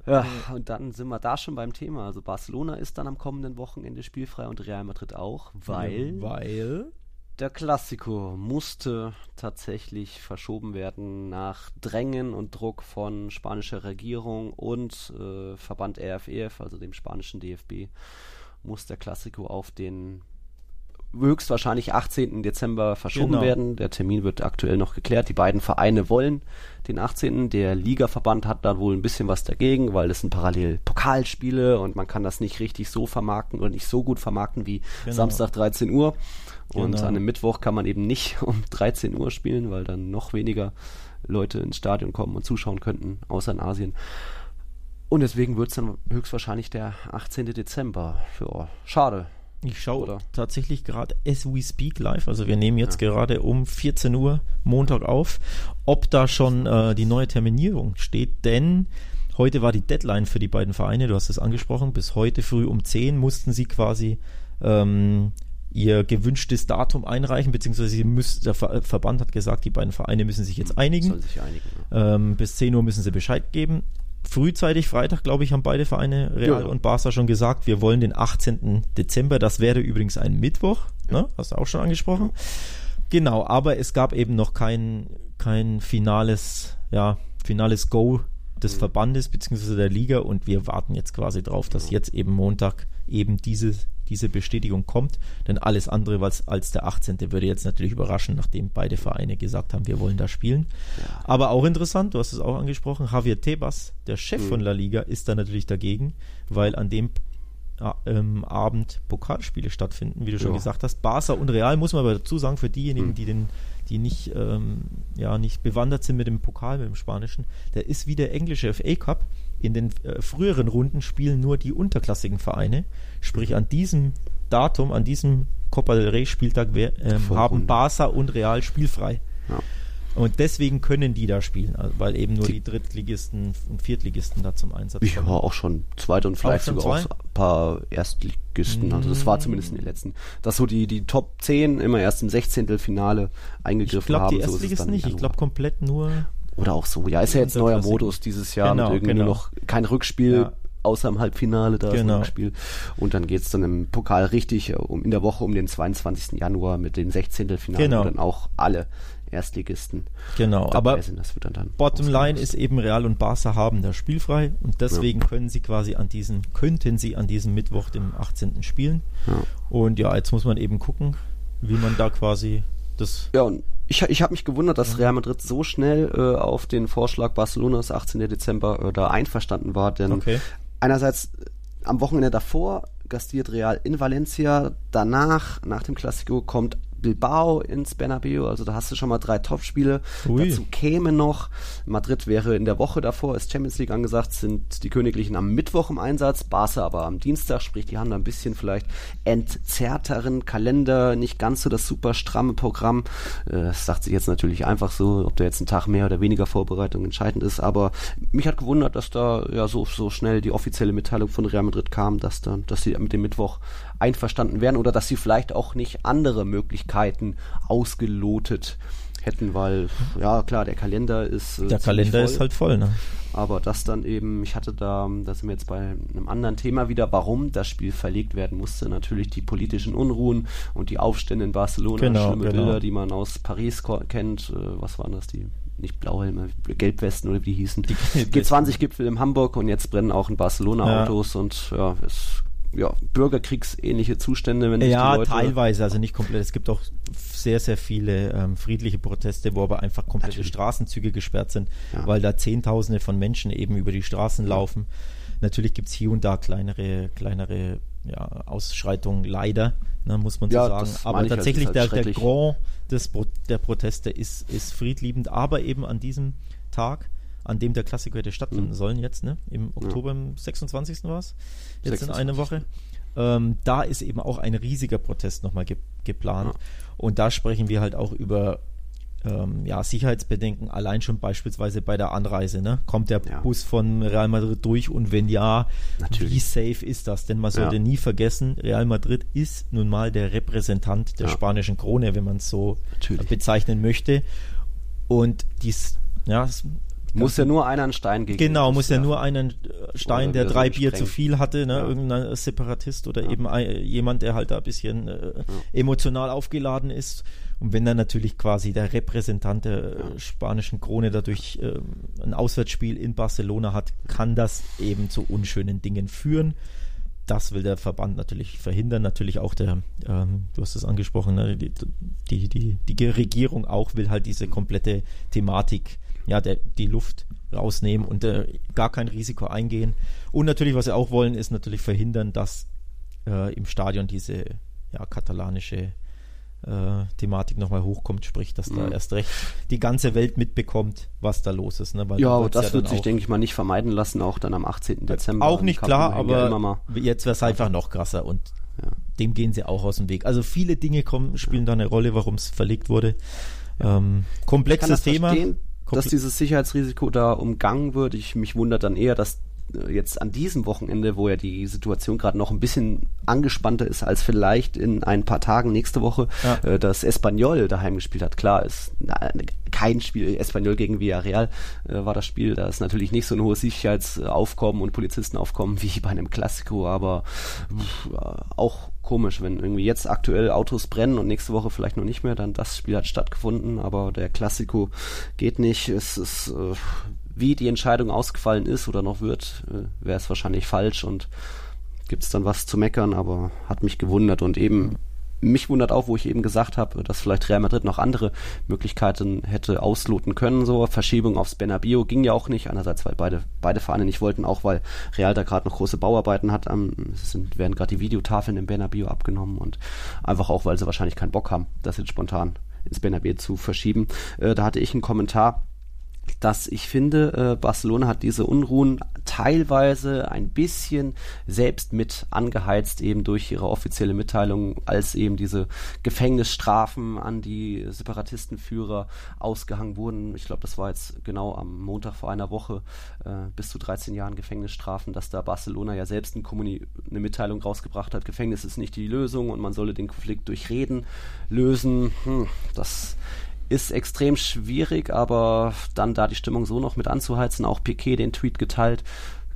ja. ja, und dann sind wir da schon beim Thema. Also Barcelona ist dann am kommenden Wochenende spielfrei und Real Madrid auch, weil. Weil der Klassiko musste tatsächlich verschoben werden nach Drängen und Druck von spanischer Regierung und äh, Verband RFEF, e also dem spanischen DFB, muss der Klassiko auf den höchstwahrscheinlich 18. Dezember verschoben genau. werden. Der Termin wird aktuell noch geklärt. Die beiden Vereine wollen den 18. Der Ligaverband hat da wohl ein bisschen was dagegen, weil es sind parallel Pokalspiele und man kann das nicht richtig so vermarkten oder nicht so gut vermarkten wie genau. Samstag 13 Uhr. Und genau. an einem Mittwoch kann man eben nicht um 13 Uhr spielen, weil dann noch weniger Leute ins Stadion kommen und zuschauen könnten, außer in Asien. Und deswegen wird es dann höchstwahrscheinlich der 18. Dezember. Ja, schade. Ich schaue tatsächlich gerade as we speak live, also wir nehmen jetzt ja. gerade um 14 Uhr Montag auf, ob da schon äh, die neue Terminierung steht, denn heute war die Deadline für die beiden Vereine, du hast es angesprochen, bis heute früh um 10 mussten sie quasi ähm, ihr gewünschtes Datum einreichen, beziehungsweise sie müssen, der Ver Verband hat gesagt, die beiden Vereine müssen sich jetzt einigen. Sich einigen ja. ähm, bis 10 Uhr müssen sie Bescheid geben. frühzeitig Freitag, glaube ich, haben beide Vereine, Real ja. und Barca, schon gesagt, wir wollen den 18. Dezember. Das wäre übrigens ein Mittwoch, ne? Hast du auch schon angesprochen. Genau, aber es gab eben noch kein, kein finales, ja, finales Go des mhm. Verbandes bzw. der Liga und wir warten jetzt quasi drauf, dass jetzt eben Montag eben diese, diese Bestätigung kommt. Denn alles andere was als der 18. würde jetzt natürlich überraschen, nachdem beide Vereine gesagt haben, wir wollen da spielen. Ja. Aber auch interessant, du hast es auch angesprochen, Javier Tebas, der Chef mhm. von La Liga, ist da natürlich dagegen, weil an dem ähm, Abend Pokalspiele stattfinden, wie du schon ja. gesagt hast. Barca und Real muss man aber dazu sagen, für diejenigen, mhm. die den die nicht, ähm, ja, nicht bewandert sind mit dem Pokal, mit dem Spanischen, der ist wie der englische FA Cup. In den äh, früheren Runden spielen nur die unterklassigen Vereine. Sprich, an diesem Datum, an diesem Copa del Rey Spieltag ähm, haben Barca und Real spielfrei. Ja. Und deswegen können die da spielen, also weil eben nur die, die Drittligisten und Viertligisten da zum Einsatz kommen. Ja, auch schon zweite und vielleicht sogar auch ein paar Erstligisten. Also das war zumindest in den letzten. Dass so die, die Top 10 immer erst im 16. Finale eingegriffen ich glaub, haben. Ich glaube, die Erstligisten so nicht. Ich glaube komplett nur. Oder auch so. Ja, ist ja jetzt neuer Modus dieses Jahr genau, mit irgendwie genau. noch kein Rückspiel. Ja außer im Halbfinale, da genau. ist ein Rückspiel. Und dann geht es dann im Pokal richtig um, in der Woche um den 22. Januar mit den 16. Finale, genau. dann auch alle Erstligisten. Genau, aber sind. Dann, dann Bottomline ist eben Real und Barca haben da spielfrei und deswegen ja. können sie quasi an diesem, könnten sie an diesem Mittwoch, dem 18. spielen. Ja. Und ja, jetzt muss man eben gucken, wie man da quasi das. Ja, und ich, ich habe mich gewundert, dass Real Madrid so schnell äh, auf den Vorschlag Barcelonas 18. Dezember äh, da einverstanden war, denn okay. einerseits äh, am Wochenende davor gastiert Real in Valencia, danach, nach dem Klassiko, kommt Bilbao ins Bernabeu, also da hast du schon mal drei Topspiele. Dazu käme noch, Madrid wäre in der Woche davor, ist Champions League angesagt, sind die Königlichen am Mittwoch im Einsatz, Barca aber am Dienstag, sprich die haben da ein bisschen vielleicht entzerrteren Kalender, nicht ganz so das super stramme Programm. Äh, das sagt sich jetzt natürlich einfach so, ob da jetzt ein Tag mehr oder weniger Vorbereitung entscheidend ist, aber mich hat gewundert, dass da ja so, so schnell die offizielle Mitteilung von Real Madrid kam, dass dann, dass sie mit dem Mittwoch einverstanden wären oder dass sie vielleicht auch nicht andere Möglichkeiten ausgelotet hätten, weil ja klar, der Kalender ist äh, der Kalender voll, ist halt voll, ne? Aber das dann eben, ich hatte da, da sind wir jetzt bei einem anderen Thema wieder, warum das Spiel verlegt werden musste. Natürlich die politischen Unruhen und die Aufstände in Barcelona, genau, schlimme genau. Bilder, die man aus Paris kennt. Äh, was waren das? Die nicht Blauhelme, Gelbwesten oder wie die hießen. Die G20-Gipfel in Hamburg und jetzt brennen auch in Barcelona ja. Autos und ja, es ja, bürgerkriegsähnliche Zustände, wenn ja, die Leute teilweise, also nicht komplett. Es gibt auch sehr, sehr viele ähm, friedliche Proteste, wo aber einfach komplette Natürlich. Straßenzüge gesperrt sind, ja. weil da Zehntausende von Menschen eben über die Straßen laufen. Natürlich gibt es hier und da kleinere, kleinere ja, Ausschreitungen, leider, ne, muss man so ja, sagen. Aber halt, tatsächlich halt der, der Grand des, der Proteste ist, ist friedliebend, aber eben an diesem Tag an dem der Klassiker hätte stattfinden mhm. sollen jetzt, ne? Im Oktober, ja. 26. war es, jetzt 26. in einer Woche. Ähm, da ist eben auch ein riesiger Protest nochmal ge geplant. Ja. Und da sprechen wir halt auch über ähm, ja, Sicherheitsbedenken, allein schon beispielsweise bei der Anreise. Ne? Kommt der ja. Bus von Real Madrid durch und wenn ja, Natürlich. wie safe ist das? Denn man sollte ja. nie vergessen, Real Madrid ist nun mal der Repräsentant der spanischen Krone, wenn man es so Natürlich. bezeichnen möchte. Und dies, ja, muss ja nur einer einen Stein gegen. Genau, muss ja, nur einen Stein, der drei Bier zu viel hatte, ne? Ja. irgendein Separatist oder ja. eben ein, jemand, der halt da ein bisschen äh, ja. emotional aufgeladen ist. Und wenn dann natürlich quasi der Repräsentant der äh, spanischen Krone dadurch äh, ein Auswärtsspiel in Barcelona hat, kann das eben zu unschönen Dingen führen. Das will der Verband natürlich verhindern. Natürlich auch der, ähm, du hast es angesprochen, ne? die, die, die, die Regierung auch will halt diese komplette Thematik ja, der, die Luft rausnehmen und äh, gar kein Risiko eingehen. Und natürlich, was sie auch wollen, ist natürlich verhindern, dass äh, im Stadion diese ja, katalanische äh, Thematik nochmal hochkommt, sprich, dass da mhm. erst recht die ganze Welt mitbekommt, was da los ist. Ne? Weil ja, aber das ja wird sich, denke ich mal, nicht vermeiden lassen, auch dann am 18. Dezember. Auch nicht klar, aber jetzt wäre es einfach noch krasser und ja. dem gehen sie auch aus dem Weg. Also viele Dinge kommen, spielen da eine Rolle, warum es verlegt wurde. Ähm, komplexes Thema. Verstehen dass dieses Sicherheitsrisiko da umgangen wird. Ich mich wundert dann eher, dass äh, jetzt an diesem Wochenende, wo ja die Situation gerade noch ein bisschen angespannter ist als vielleicht in ein paar Tagen nächste Woche, ja. äh, dass Espanyol daheim gespielt hat. Klar, ist eine kein Spiel. Espanyol gegen Villarreal äh, war das Spiel. Da ist natürlich nicht so ein hohes Sicherheitsaufkommen und Polizistenaufkommen wie bei einem Klassiko, aber äh, auch komisch, wenn irgendwie jetzt aktuell Autos brennen und nächste Woche vielleicht noch nicht mehr, dann das Spiel hat stattgefunden, aber der Klassiko geht nicht. Es ist äh, wie die Entscheidung ausgefallen ist oder noch wird, äh, wäre es wahrscheinlich falsch und gibt es dann was zu meckern, aber hat mich gewundert und eben mich wundert auch, wo ich eben gesagt habe, dass vielleicht Real Madrid noch andere Möglichkeiten hätte ausloten können. So Verschiebung aufs Bernabeu ging ja auch nicht. Einerseits, weil beide beide Vereine nicht wollten, auch weil Real da gerade noch große Bauarbeiten hat. Am, es sind, werden gerade die Videotafeln im Bernabeu abgenommen und einfach auch, weil sie wahrscheinlich keinen Bock haben, das jetzt spontan ins Bernabeu zu verschieben. Äh, da hatte ich einen Kommentar dass ich finde, äh, Barcelona hat diese Unruhen teilweise ein bisschen selbst mit angeheizt, eben durch ihre offizielle Mitteilung, als eben diese Gefängnisstrafen an die Separatistenführer ausgehangen wurden. Ich glaube, das war jetzt genau am Montag vor einer Woche äh, bis zu 13 Jahren Gefängnisstrafen, dass da Barcelona ja selbst ein eine Mitteilung rausgebracht hat, Gefängnis ist nicht die Lösung und man solle den Konflikt durch Reden lösen. Hm, das ist extrem schwierig, aber dann da die Stimmung so noch mit anzuheizen, auch Piquet den Tweet geteilt,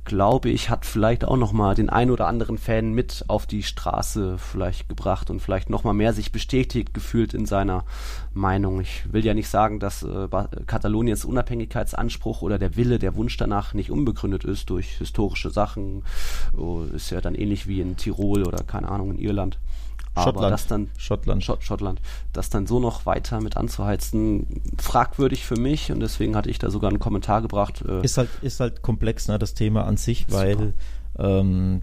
glaube ich, hat vielleicht auch noch mal den ein oder anderen Fan mit auf die Straße vielleicht gebracht und vielleicht noch mal mehr sich bestätigt gefühlt in seiner Meinung. Ich will ja nicht sagen, dass äh, Kataloniens Unabhängigkeitsanspruch oder der Wille, der Wunsch danach nicht unbegründet ist durch historische Sachen. Oh, ist ja dann ähnlich wie in Tirol oder keine Ahnung in Irland. Schottland. Aber das dann, Schottland. Schott, Schottland, das dann so noch weiter mit anzuheizen, fragwürdig für mich und deswegen hatte ich da sogar einen Kommentar gebracht. Äh, ist halt, ist halt komplex, ne, das Thema an sich, weil ähm,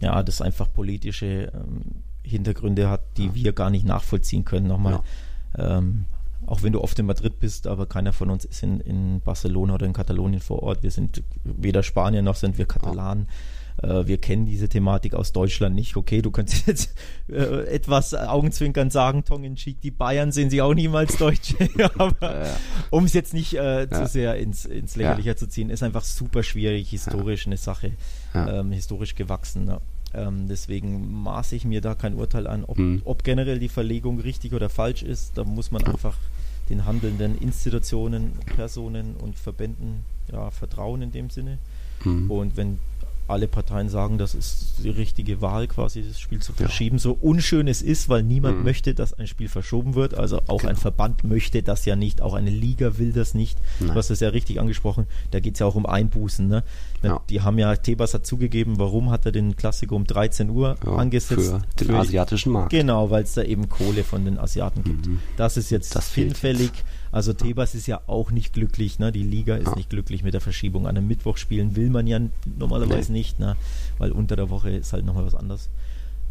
ja, das einfach politische ähm, Hintergründe hat, die ja. wir gar nicht nachvollziehen können. Nochmal, ja. ähm, auch wenn du oft in Madrid bist, aber keiner von uns ist in, in Barcelona oder in Katalonien vor Ort. Wir sind weder Spanier noch sind wir Katalanen. Ja äh, wir kennen diese Thematik aus Deutschland nicht. Okay, du könntest jetzt äh, etwas augenzwinkernd sagen, Tong in Cheek, die Bayern sehen sie auch niemals Deutsche. aber ja, ja. um es jetzt nicht äh, zu sehr ins, ins Lächerliche ja. zu ziehen, ist einfach super schwierig, historisch eine Sache, ähm, historisch gewachsen. Ne? Ähm, deswegen maße ich mir da kein Urteil an, ob, mhm. ob, generell die Verlegung richtig oder falsch ist. Da muss man einfach den handelnden Institutionen, Personen und Verbänden ja, vertrauen in dem Sinne. Mhm. Und wenn alle Parteien sagen, das ist die richtige Wahl, quasi das Spiel zu verschieben. Ja. So unschön es ist, weil niemand mhm. möchte, dass ein Spiel verschoben wird. Also auch genau. ein Verband möchte das ja nicht, auch eine Liga will das nicht. Nein. Du hast es ja richtig angesprochen, da geht es ja auch um Einbußen. Ne? Ja. Die haben ja, Tebas hat zugegeben, warum hat er den Klassiker um 13 Uhr ja, angesetzt? Für den für, asiatischen Markt. Genau, weil es da eben Kohle von den Asiaten gibt. Mhm. Das ist jetzt das hinfällig. Jetzt. Also Tebas ist ja auch nicht glücklich, ne? Die Liga ist ja. nicht glücklich mit der Verschiebung. An einem Mittwoch spielen will man ja normalerweise nee. nicht, ne? Weil unter der Woche ist halt nochmal was anderes.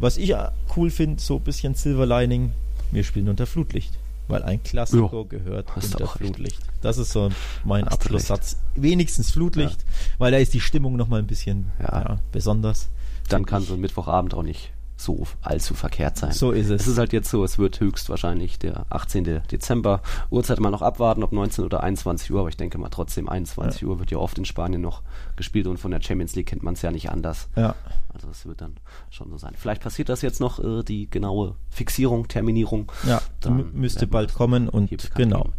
Was ich cool finde, so ein bisschen Silver Lining, wir spielen unter Flutlicht. Weil ein Klassiker ja, gehört unter Flutlicht. Recht. Das ist so mein hast Abschlusssatz. Wenigstens Flutlicht, ja. weil da ist die Stimmung nochmal ein bisschen ja. besonders. Dann kann so ein Mittwochabend auch nicht so allzu verkehrt sein. So ist es. Es ist halt jetzt so, es wird höchstwahrscheinlich der 18. Dezember. Uhrzeit mal noch abwarten, ob 19 oder 21 Uhr, aber ich denke mal trotzdem 21 ja. Uhr wird ja oft in Spanien noch gespielt und von der Champions League kennt man es ja nicht anders. Ja. Also es wird dann schon so sein. Vielleicht passiert das jetzt noch, äh, die genaue Fixierung, Terminierung. Ja, dann müsste bald kommen und genau. Geben.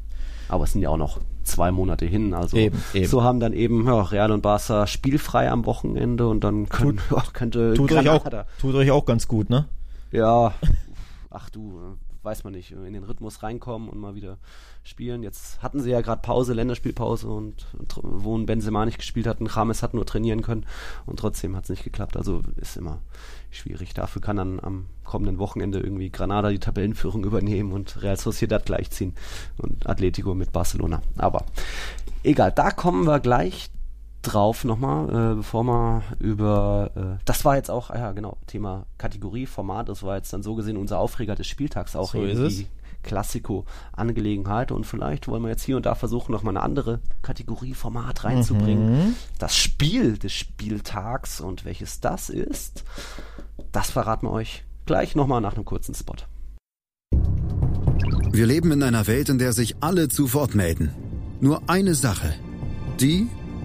Aber es sind ja auch noch zwei Monate hin. Also eben, eben. so haben dann eben ja, Real und Barca spielfrei am Wochenende und dann können, tut, ja, könnte tut euch, auch, tut euch auch ganz gut, ne? Ja, ach du, weiß man nicht, in den Rhythmus reinkommen und mal wieder spielen. Jetzt hatten sie ja gerade Pause, Länderspielpause und, und wo ein Benzema nicht gespielt hat, ein James hat nur trainieren können und trotzdem hat es nicht geklappt. Also ist immer schwierig. Dafür kann dann am kommenden Wochenende irgendwie Granada die Tabellenführung übernehmen und Real Sociedad gleichziehen und Atletico mit Barcelona. Aber egal, da kommen wir gleich drauf nochmal, äh, bevor wir über, äh, das war jetzt auch, ah ja genau, Thema Kategorie, Format, das war jetzt dann so gesehen unser Aufreger des Spieltags auch. So ist es. Klassiko-Angelegenheit und vielleicht wollen wir jetzt hier und da versuchen, nochmal eine andere Kategorie, Format reinzubringen. Mhm. Das Spiel des Spieltags und welches das ist, das verraten wir euch gleich nochmal nach einem kurzen Spot. Wir leben in einer Welt, in der sich alle zu Wort melden. Nur eine Sache. Die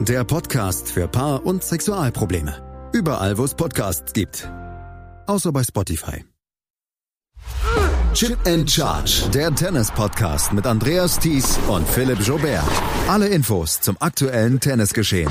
der Podcast für Paar- und Sexualprobleme. Überall, wo es Podcasts gibt. Außer bei Spotify. Chip and Charge. Der Tennis-Podcast mit Andreas Thies und Philipp Jobert. Alle Infos zum aktuellen Tennisgeschehen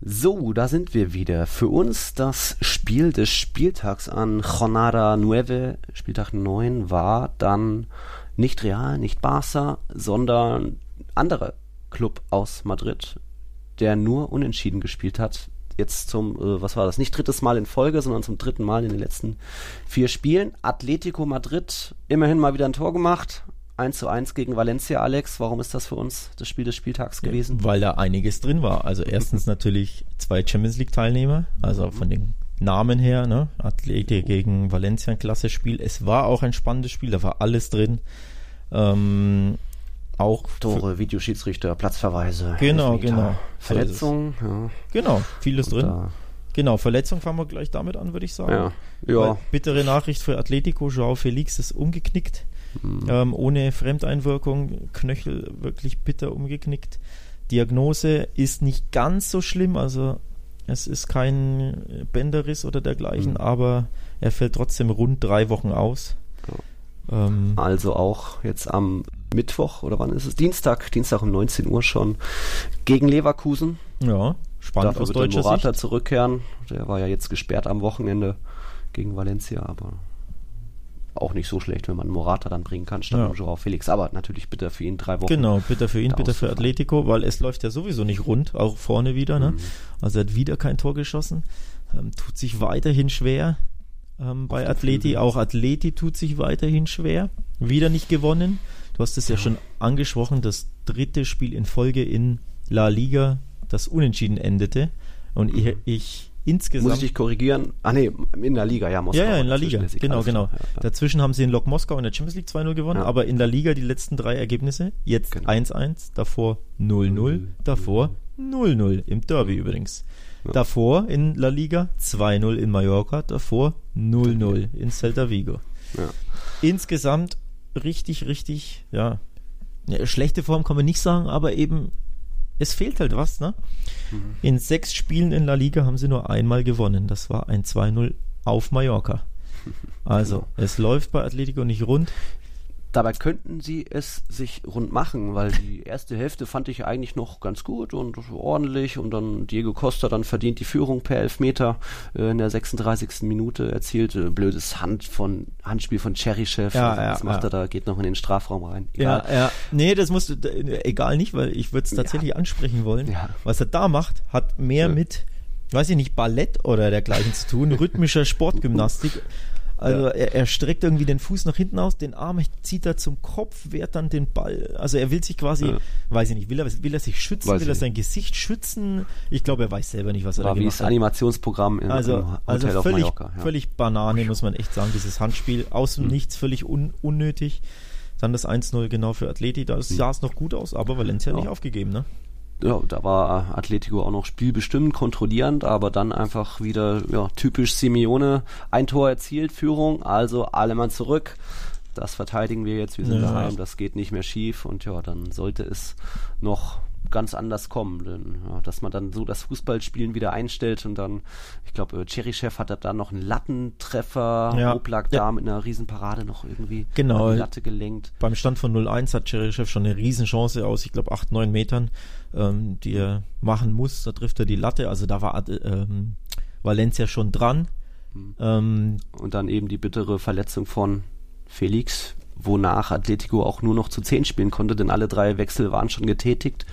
so, da sind wir wieder. Für uns das Spiel des Spieltags an Jornada 9, Spieltag 9, war dann nicht Real, nicht Barca, sondern anderer Club aus Madrid, der nur unentschieden gespielt hat. Jetzt zum, äh, was war das, nicht drittes Mal in Folge, sondern zum dritten Mal in den letzten vier Spielen. Atletico Madrid, immerhin mal wieder ein Tor gemacht, 1 zu 1 gegen Valencia, Alex. Warum ist das für uns das Spiel des Spieltags gewesen? Ja, weil da einiges drin war. Also erstens natürlich zwei Champions League Teilnehmer, also von den Namen her, ne? Atleti gegen Valencia, ein klasse Spiel. Es war auch ein spannendes Spiel, da war alles drin. Ähm, auch Tore, Videoschiedsrichter, Platzverweise. Genau, Elfmeter, genau. Verletzungen, ja. Genau, vieles Und drin. Genau, Verletzung fangen wir gleich damit an, würde ich sagen. Ja. ja. bittere Nachricht für Atletico, Joao Felix ist umgeknickt. Mhm. Ähm, ohne Fremdeinwirkung, Knöchel wirklich bitter umgeknickt. Diagnose ist nicht ganz so schlimm, also es ist kein Bänderriss oder dergleichen, mhm. aber er fällt trotzdem rund drei Wochen aus. Ja. Ähm, also auch jetzt am Mittwoch oder wann ist es? Dienstag, Dienstag um 19 Uhr schon gegen Leverkusen. Ja, spannend Dafür aus wird deutscher Morata Sicht. zurückkehren. Der war ja jetzt gesperrt am Wochenende gegen Valencia, aber auch nicht so schlecht, wenn man Morata dann bringen kann, statt ja. Joao Felix. Aber natürlich bitter für ihn drei Wochen. Genau, bitter für ihn, bitter für Atletico, weil es läuft ja sowieso nicht rund, auch vorne wieder. Ne? Mhm. Also er hat wieder kein Tor geschossen, ähm, tut sich weiterhin schwer ähm, bei Atleti. Auch Atleti tut sich weiterhin schwer, wieder nicht gewonnen. Du hast es ja. ja schon angesprochen, das dritte Spiel in Folge in La Liga, das unentschieden endete. Und mhm. ich, ich insgesamt. Muss ich dich korrigieren? Ah nee, in der Liga, ja, Moskau. Ja, ja, in der Liga, genau, genau. Ja, Dazwischen haben sie in Lok Moskau in der Champions League 2-0 gewonnen, ja. aber in der Liga die letzten drei Ergebnisse, jetzt 1-1, genau. davor 0-0, davor 0-0, im Derby übrigens. Ja. Davor in La Liga 2-0 in Mallorca, davor 0-0 in Celta Vigo. Insgesamt richtig, richtig, ja, schlechte Form kann man nicht sagen, aber eben es fehlt halt was, ne? Mhm. In sechs Spielen in La Liga haben sie nur einmal gewonnen. Das war ein 2-0 auf Mallorca. Also, es läuft bei Atletico nicht rund. Dabei könnten sie es sich rund machen, weil die erste Hälfte fand ich eigentlich noch ganz gut und ordentlich und dann Diego Costa dann verdient die Führung per Elfmeter äh, in der 36. Minute erzielt. Äh, blödes Hand von, Handspiel von Cheryshev. Ja, also, ja, was macht ja. er da? Geht noch in den Strafraum rein. Egal. Ja, ja. Nee, das musst du, egal nicht, weil ich würde es tatsächlich ja. ansprechen wollen. Ja. Was er da macht, hat mehr mit weiß ich nicht, Ballett oder dergleichen zu tun, rhythmischer Sportgymnastik also ja. er, er, streckt irgendwie den Fuß nach hinten aus, den Arm zieht er zum Kopf, wehrt dann den Ball. Also er will sich quasi, ja. weiß ich nicht, will er, will er sich schützen, weiß will er sein Gesicht schützen? Ich glaube, er weiß selber nicht, was er War da gemacht hat. Animationsprogramm in, also, Hotel also völlig, auf Mallorca. Ja. Völlig Banane, muss man echt sagen, dieses Handspiel. Aus dem mhm. Nichts, völlig un, unnötig. Dann das 1-0 genau für Atleti, da mhm. sah es noch gut aus, aber Valencia nicht aufgegeben, ne? Ja, da war Atletico auch noch spielbestimmend, kontrollierend, aber dann einfach wieder ja, typisch Simeone, ein Tor erzielt, Führung, also alle mal zurück. Das verteidigen wir jetzt, wir sind ja. daheim, das geht nicht mehr schief und ja, dann sollte es noch ganz anders kommen. Denn, ja, dass man dann so das Fußballspielen wieder einstellt und dann, ich glaube, äh, Cheryshev hat da noch einen Lattentreffer, ja. Oblak ja. da mit einer Riesenparade noch irgendwie genau. die Latte gelenkt. Beim Stand von 0-1 hat Cheryshev schon eine Riesenchance aus, ich glaube, 8, 9 Metern, ähm, die er machen muss. Da trifft er die Latte. Also da war äh, ähm, Valencia schon dran. Mhm. Ähm, und dann eben die bittere Verletzung von Felix, wonach Atletico auch nur noch zu 10 spielen konnte, denn alle drei Wechsel waren schon getätigt.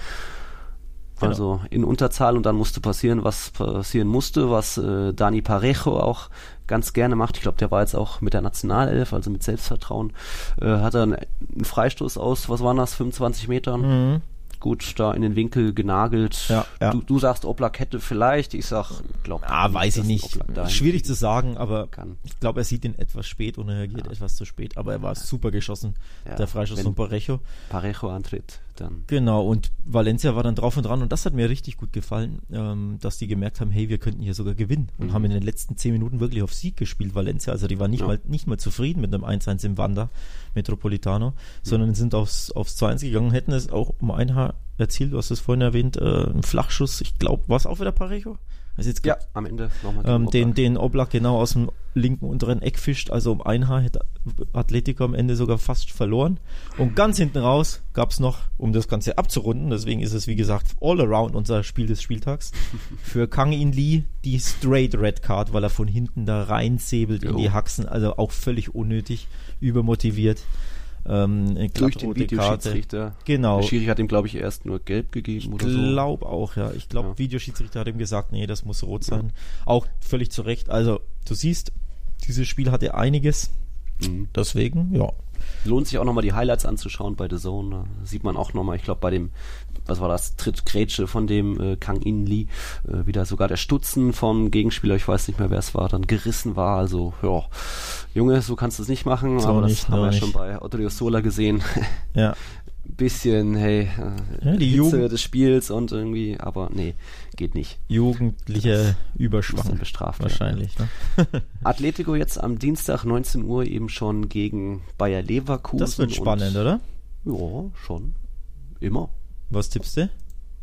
Genau. Also in Unterzahl und dann musste passieren, was passieren musste, was äh, Dani Parejo auch ganz gerne macht. Ich glaube, der war jetzt auch mit der Nationalelf, also mit Selbstvertrauen, äh, hat er einen, einen Freistoß aus, was waren das, 25 Metern? Mhm gut da in den Winkel genagelt. Ja, ja. Du, du sagst Oblak hätte vielleicht, ich sag, glaube Ah, weiß ich nicht. Schwierig zu sagen, aber kann. ich glaube, er sieht ihn etwas spät und reagiert ja. etwas zu spät, aber er war super geschossen, der Freischuss von Parejo. Parejo antritt, dann. Genau, und Valencia war dann drauf und dran und das hat mir richtig gut gefallen, ähm, dass die gemerkt haben, hey, wir könnten hier sogar gewinnen und mhm. haben in den letzten zehn Minuten wirklich auf Sieg gespielt, Valencia. Also die waren nicht, mal, nicht mal zufrieden mit einem 1-1 im Wander. Metropolitano, sondern sind aufs, aufs 2-1 gegangen, hätten es auch um ein Haar erzielt, du hast es vorhin erwähnt, äh, ein Flachschuss, ich glaube, war es auch wieder Parejo? Also jetzt ja, am Ende nochmal. Ähm, den, den Oblak genau aus dem linken unteren Eck fischt, also um ein Haar hätte Atletico am Ende sogar fast verloren. Und ganz hinten raus gab es noch, um das Ganze abzurunden, deswegen ist es wie gesagt all around unser Spiel des Spieltags, für Kang In Lee die straight Red Card, weil er von hinten da reinsäbelt in die Haxen, also auch völlig unnötig, übermotiviert. Ähm, Durch den Videoschiedsrichter. Genau. Der Schiri hat ihm, glaube ich, erst nur gelb gegeben oder so. Ich glaube auch, ja. Ich glaube, ja. Videoschiedsrichter hat ihm gesagt, nee, das muss rot sein. Ja. Auch völlig zu Recht. Also, du siehst, dieses Spiel hatte einiges. Mhm. Deswegen, ja. Lohnt sich auch nochmal die Highlights anzuschauen bei The Zone. Da sieht man auch nochmal, ich glaube, bei dem was war das, Trittgrätsche von dem äh, Kang In Lee, äh, wieder sogar der Stutzen vom Gegenspieler, ich weiß nicht mehr, wer es war, dann gerissen war. Also, ja, Junge, so kannst du es nicht machen, so aber das nicht, haben wir nicht. schon bei Odrio Sola gesehen. Ja. Bisschen, hey, äh, ja, die Jugend des Spiels und irgendwie, aber nee, geht nicht. Jugendliche Überschwang. bestraft. Wahrscheinlich. Ja. Ne? Atletico jetzt am Dienstag 19 Uhr eben schon gegen Bayer Leverkusen. Das wird spannend, oder? Ja, schon. Immer. Was tippst du?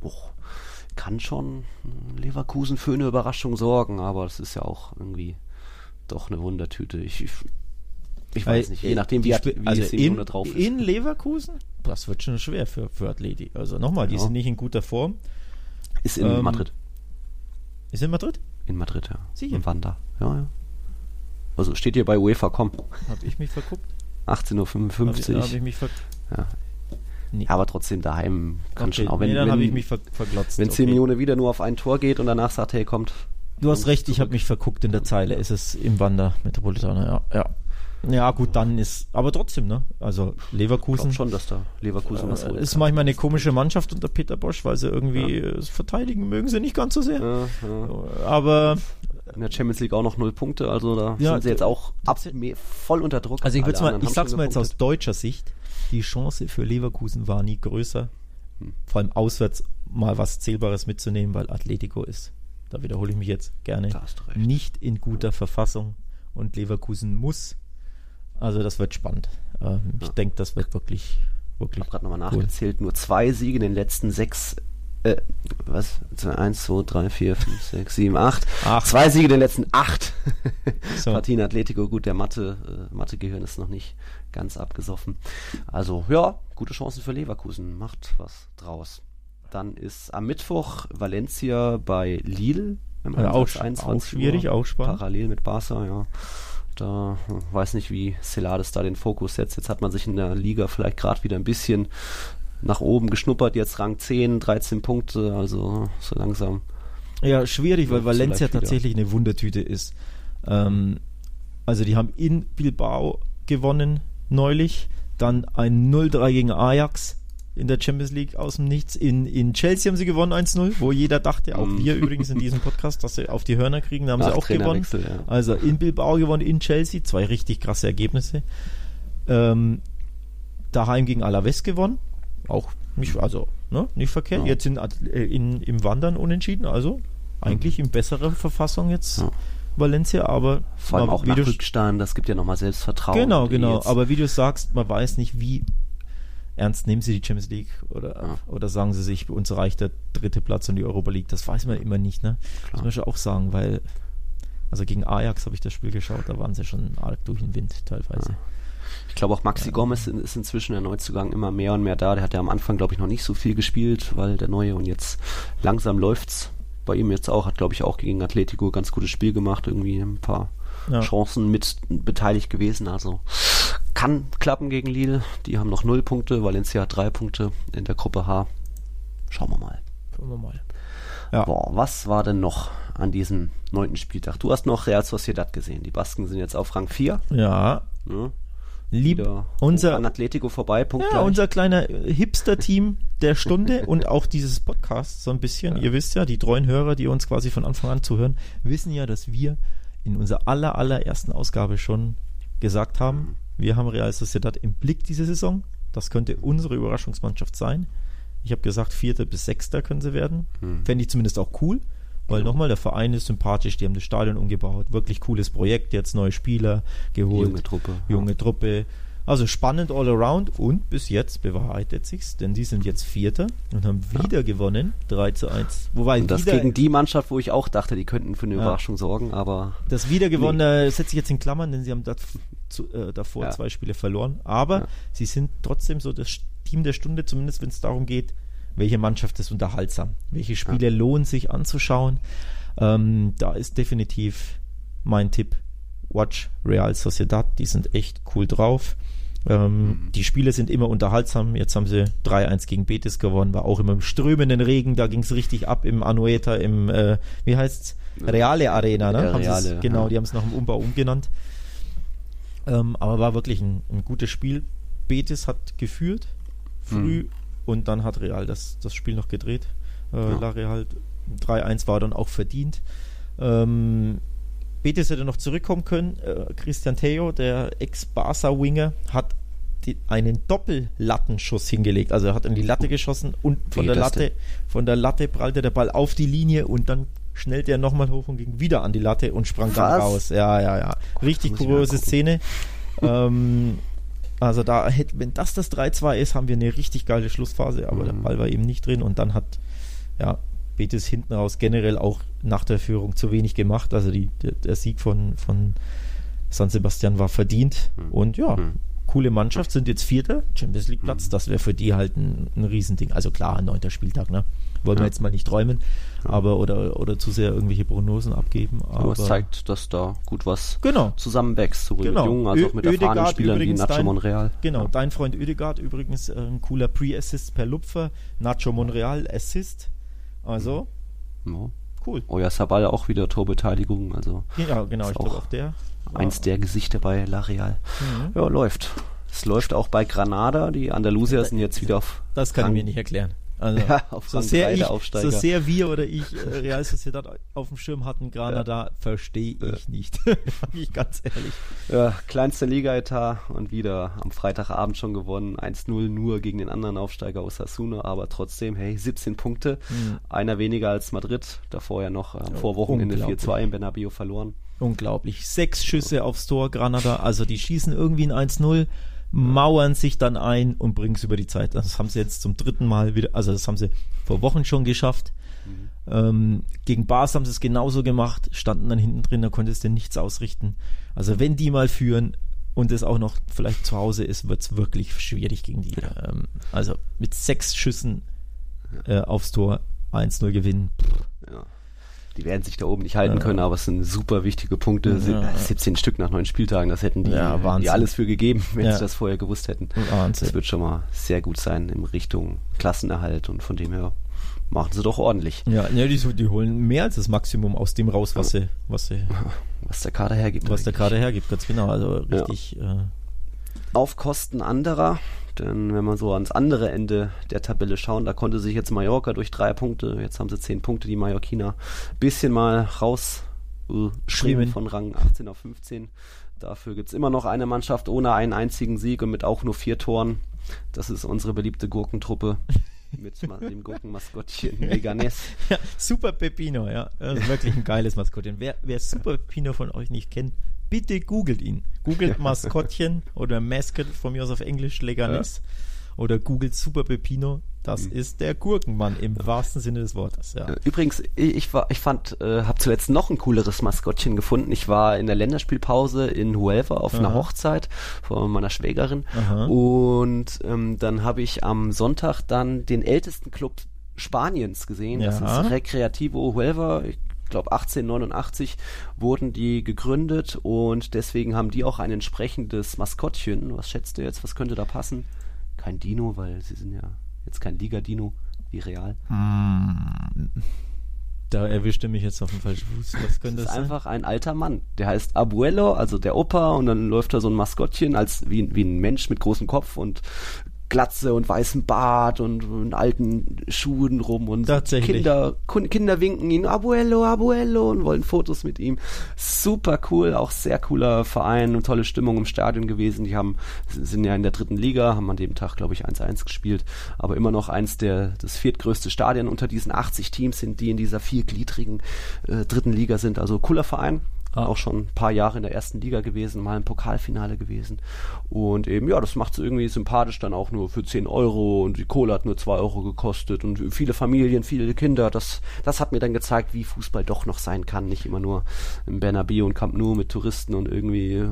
Boah, kann schon Leverkusen für eine Überraschung sorgen, aber das ist ja auch irgendwie doch eine Wundertüte. Ich, ich, ich weiß nicht, je nachdem, wie, wie also in, drauf ist. In Leverkusen? Das wird schon schwer für, für Athleti. Also nochmal, die ja. sind nicht in guter Form. Ist in ähm, Madrid. Ist in Madrid? In Madrid, ja. Sicher? In Wanda. Ja, ja. Also steht hier bei UEFA, komm. Hab ich mich verguckt? 18.55 Uhr. Hab ich, hab ich mich verguckt? Ja, Nee. Aber trotzdem daheim kann okay. schon auch, wenn, nee, dann wenn, ich mich ver verglotzt. Wenn okay. Simeone wieder nur auf ein Tor geht und danach sagt, hey, kommt. Du hast recht, ich habe mich verguckt in der Zeile. Ist es im Wander Metropolitaner, ja. ja. Ja, gut, dann ist, aber trotzdem, ne? Also Leverkusen. Ich schon, dass da Leverkusen was holt. Ist manchmal eine komische Mannschaft unter Peter Bosch, weil sie irgendwie ja. verteidigen mögen sie nicht ganz so sehr. Ja, ja. Aber in der Champions League auch noch null Punkte, also da sind sie jetzt auch ab, voll unter Druck. Also ich, mal, ich sag's mal jetzt aus deutscher Sicht die Chance für Leverkusen war nie größer, hm. vor allem auswärts mal was Zählbares mitzunehmen, weil Atletico ist, da wiederhole ich mich jetzt gerne, nicht in guter Verfassung und Leverkusen muss. Also das wird spannend. Ähm, ja. Ich denke, das wird wirklich, wirklich. Ich habe gerade nochmal cool. nachgezählt, nur zwei Siege in den letzten sechs äh, was? 1, 2, 3, 4, 5, 6, 7, 8. Ach. Zwei Siege in den letzten acht so. Partien Atletico. Gut, der Mathe, äh, Mathe-Gehirn ist noch nicht ganz abgesoffen. Also, ja, gute Chancen für Leverkusen. Macht was draus. Dann ist am Mittwoch Valencia bei Lille. Im ja, auch, 21 auch schwierig, Uhr, auch spannend. Parallel mit Barca, ja. Da weiß nicht, wie Celades da den Fokus setzt. Jetzt hat man sich in der Liga vielleicht gerade wieder ein bisschen nach oben geschnuppert, jetzt Rang 10, 13 Punkte, also so langsam. Ja, schwierig, weil Valencia tatsächlich eine Wundertüte ist. Ähm, also die haben in Bilbao gewonnen neulich, dann ein 0-3 gegen Ajax in der Champions League aus dem Nichts. In, in Chelsea haben sie gewonnen 1-0, wo jeder dachte, auch wir übrigens in diesem Podcast, dass sie auf die Hörner kriegen, da haben Nach sie auch gewonnen. Ja. Also in Bilbao gewonnen, in Chelsea, zwei richtig krasse Ergebnisse. Ähm, daheim gegen Alaves gewonnen, auch nicht, also, ne, nicht verkehrt. Ja. Jetzt in, äh, in, im Wandern unentschieden, also eigentlich in besserer Verfassung jetzt. Ja. Valencia, aber vor allem auch nach Rückstand, das gibt ja nochmal Selbstvertrauen. Genau, genau. Aber wie du sagst, man weiß nicht, wie ernst nehmen sie die Champions League oder, ja. oder sagen sie sich, uns reicht der dritte Platz und die Europa League. Das weiß man immer nicht, ne? Klar. Das muss man auch sagen, weil also gegen Ajax habe ich das Spiel geschaut, da waren sie schon arg durch den Wind teilweise. Ja. Ich glaube auch Maxi ja. Gomez ist inzwischen der Neuzugang immer mehr und mehr da. Der hat ja am Anfang, glaube ich, noch nicht so viel gespielt, weil der Neue und jetzt langsam läuft's. bei ihm jetzt auch, hat glaube ich auch gegen Atletico ganz gutes Spiel gemacht, irgendwie ein paar. Chancen mit beteiligt gewesen, also kann klappen gegen Lille. Die haben noch null Punkte, Valencia hat drei Punkte in der Gruppe H. Schauen wir mal. Schauen wir mal. Ja. Boah, was war denn noch an diesem neunten Spieltag? Du hast noch Real Sociedad gesehen. Die Basken sind jetzt auf Rang 4. Ja. ja. Lieb, unser an Atletico vorbei. Punkt ja, unser kleiner Hipster-Team der Stunde und auch dieses Podcast so ein bisschen. Ja. Ihr wisst ja, die treuen Hörer, die uns quasi von Anfang an zuhören, wissen ja, dass wir in unserer aller allerersten Ausgabe schon gesagt haben, wir haben Real Sociedad im Blick diese Saison. Das könnte unsere Überraschungsmannschaft sein. Ich habe gesagt, Vierter bis Sechster können sie werden. Hm. Fände ich zumindest auch cool, weil ja. nochmal, der Verein ist sympathisch, die haben das Stadion umgebaut, wirklich cooles Projekt, jetzt neue Spieler geholt. Junge Truppe. Junge ja. Truppe. Also spannend all around und bis jetzt bewahrheitet sich's, denn die sind jetzt Vierter und haben wieder ja. gewonnen, 3 zu 1. Wobei und das gegen die Mannschaft, wo ich auch dachte, die könnten für eine ja. Überraschung sorgen, aber. Das Wiedergewonnene nee. setze ich jetzt in Klammern, denn sie haben das, zu, äh, davor ja. zwei Spiele verloren. Aber sie sind trotzdem so das Team der Stunde, zumindest wenn es darum geht, welche Mannschaft ist unterhaltsam, welche Spiele lohnen sich anzuschauen. Ähm, da ist definitiv mein Tipp. Watch Real Sociedad, die sind echt cool drauf. Ähm, mhm. Die Spiele sind immer unterhaltsam. Jetzt haben sie 3-1 gegen Betis gewonnen, war auch immer im strömenden Regen. Da ging es richtig ab im Anueta, im, äh, wie heißt's? Reale Arena, ne? Ja, Reale, genau, ja. die haben es nach dem Umbau umgenannt. Ähm, aber war wirklich ein, ein, gutes Spiel. Betis hat geführt früh mhm. und dann hat Real das, das Spiel noch gedreht. Äh, ja. La Real 3-1 war dann auch verdient. Ähm, Betis hätte noch zurückkommen können. Äh, Christian Theo, der Ex-Barca-Winger, hat die, einen Doppellattenschuss hingelegt. Also er hat an die Latte geschossen und von der Latte, von der Latte prallte der Ball auf die Linie und dann schnellte er nochmal hoch und ging wieder an die Latte und sprang Was? dann raus. Ja, ja, ja. Richtig kuriose Szene. ähm, also da hätte, wenn das das 3-2 ist, haben wir eine richtig geile Schlussphase, aber mhm. der Ball war eben nicht drin und dann hat ja Betis hinten raus generell auch nach der Führung zu wenig gemacht. Also die, der, der Sieg von, von San Sebastian war verdient. Mhm. Und ja, mhm. coole Mannschaft, sind jetzt Vierter, Champions League Platz. Mhm. Das wäre für die halt ein, ein Riesending. Also klar, ein neunter Spieltag, ne? Wollen ja. wir jetzt mal nicht träumen, aber oder, oder zu sehr irgendwelche Prognosen abgeben. Aber es zeigt, dass da gut was genau. zusammenwächst, sowohl genau. mit jungen als auch mit erfahrenen Spielern wie Nacho dein, Monreal. Genau, ja. dein Freund Oedegaard übrigens äh, ein cooler Pre-Assist per Lupfer, Nacho Monreal Assist also, ja. cool. Euer Sabal auch wieder Torbeteiligung. Also ja, genau, ich glaube auch der. Eins der Gesichter bei La Real. Mhm. Ja, läuft. Es läuft auch bei Granada. Die Andalusier sind jetzt wieder auf. Das kann ich mir nicht erkränken. Also, ja, so, sehr ich, so sehr wir oder ich äh, Real Sociedad auf dem Schirm hatten, Granada, ja. verstehe ich nicht. ich ganz ehrlich. Ja, kleinster Liga-Etat und wieder am Freitagabend schon gewonnen. 1-0 nur gegen den anderen Aufsteiger aus Osasuna, aber trotzdem, hey, 17 Punkte. Mhm. Einer weniger als Madrid. Davor ja noch am ähm, Vorwochenende 4-2 in Bernabeu verloren. Unglaublich. Sechs Schüsse aufs Tor, Granada. Also die schießen irgendwie ein 1-0 mauern sich dann ein und bringen es über die Zeit. Das haben sie jetzt zum dritten Mal wieder, also das haben sie vor Wochen schon geschafft. Mhm. Ähm, gegen Bars haben sie es genauso gemacht, standen dann hinten drin, da konnte es denn nichts ausrichten. Also wenn die mal führen und es auch noch vielleicht zu Hause ist, wird es wirklich schwierig gegen die. Ja. Ähm, also mit sechs Schüssen äh, aufs Tor 1-0 gewinnen. Ja die werden sich da oben nicht halten ja. können, aber es sind super wichtige Punkte. Ja. 17 Stück nach neun Spieltagen, das hätten die, ja, die alles für gegeben, wenn sie das vorher gewusst hätten. Wahnsinn. Das wird schon mal sehr gut sein in Richtung Klassenerhalt und von dem her machen sie doch ordentlich. Ja, ja die, die holen mehr als das Maximum aus dem raus, was sie, was sie, was der Kader hergibt. Was eigentlich. der Kader hergibt, ganz genau. Also richtig. Äh, Auf Kosten anderer denn wenn man so ans andere Ende der Tabelle schauen, da konnte sich jetzt Mallorca durch drei Punkte, jetzt haben sie zehn Punkte, die Mallorquiner, bisschen mal raus äh, von Rang 18 auf 15. Dafür gibt es immer noch eine Mannschaft ohne einen einzigen Sieg und mit auch nur vier Toren. Das ist unsere beliebte Gurkentruppe mit dem Gurkenmaskottchen Leganes. Ja, Super Pepino, ja. wirklich ein geiles Maskottchen. Wer, wer Super Pepino von euch nicht kennt, bitte googelt ihn. Googelt Maskottchen oder Mascot von mir aus auf Englisch, Leganes. Ja. Oder googelt Super Pepino. Das mhm. ist der Gurkenmann im wahrsten Sinne des Wortes. Ja. Übrigens, ich war, ich fand, äh, habe zuletzt noch ein cooleres Maskottchen gefunden. Ich war in der Länderspielpause in Huelva auf Aha. einer Hochzeit von meiner Schwägerin Aha. und ähm, dann habe ich am Sonntag dann den ältesten Club Spaniens gesehen. Ja. Das ist Recreativo Huelva. Ich glaube 1889 wurden die gegründet und deswegen haben die auch ein entsprechendes Maskottchen. Was schätzt du jetzt? Was könnte da passen? Kein Dino, weil sie sind ja jetzt kein Liga-Dino wie Real. Hm. Da erwischte mich jetzt auf dem falschen Fuß. Was könnte das, das ist sein? einfach ein alter Mann. Der heißt Abuelo, also der Opa, und dann läuft da so ein Maskottchen als wie, wie ein Mensch mit großem Kopf und Glatze und weißem Bart und, und alten Schuhen rum und Kinder, Kinder winken ihn, Abuelo, Abuelo und wollen Fotos mit ihm. Super cool, auch sehr cooler Verein und tolle Stimmung im Stadion gewesen. Die haben, sind ja in der dritten Liga, haben an dem Tag, glaube ich, 1-1 gespielt, aber immer noch eins der, das viertgrößte Stadion unter diesen 80 Teams sind, die in dieser viergliedrigen äh, dritten Liga sind. Also cooler Verein, Ah. Auch schon ein paar Jahre in der ersten Liga gewesen, mal im Pokalfinale gewesen. Und eben, ja, das macht es irgendwie sympathisch dann auch nur für 10 Euro und die Kohle hat nur 2 Euro gekostet und viele Familien, viele Kinder. Das, das hat mir dann gezeigt, wie Fußball doch noch sein kann. Nicht immer nur im Bernabeu und Camp Nou mit Touristen und irgendwie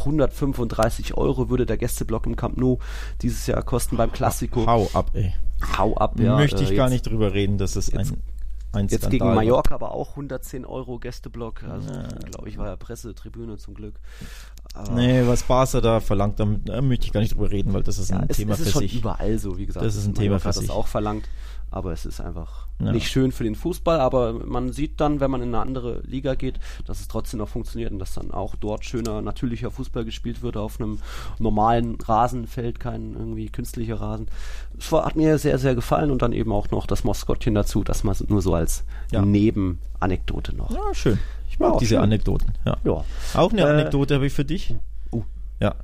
135 Euro würde der Gästeblock im Camp Nou dieses Jahr kosten beim Klassiko. Hau ab, ey. Hau ab, ja. Möchte ich äh, gar nicht drüber reden, dass es ein ein Jetzt Skandal gegen Mallorca aber auch 110 Euro Gästeblock. Also, ja. glaube ich, war ja Pressetribüne zum Glück. Aber nee, was Barca da verlangt, da möchte ich gar nicht drüber reden, weil das ist ja, ein es, Thema es ist für schon sich. überall so, wie gesagt. Das ist ein Thema für sich. das auch verlangt aber es ist einfach ja. nicht schön für den Fußball, aber man sieht dann, wenn man in eine andere Liga geht, dass es trotzdem noch funktioniert und dass dann auch dort schöner, natürlicher Fußball gespielt wird auf einem normalen Rasenfeld, kein irgendwie künstlicher Rasen. Es war, hat mir sehr, sehr gefallen und dann eben auch noch das Moskottchen dazu, das mal nur so als ja. Nebenanekdote noch. Ja, schön. Ich mag ja, diese schön. Anekdoten. Ja. ja. Auch eine äh, Anekdote habe ich für dich. Uh. Ja.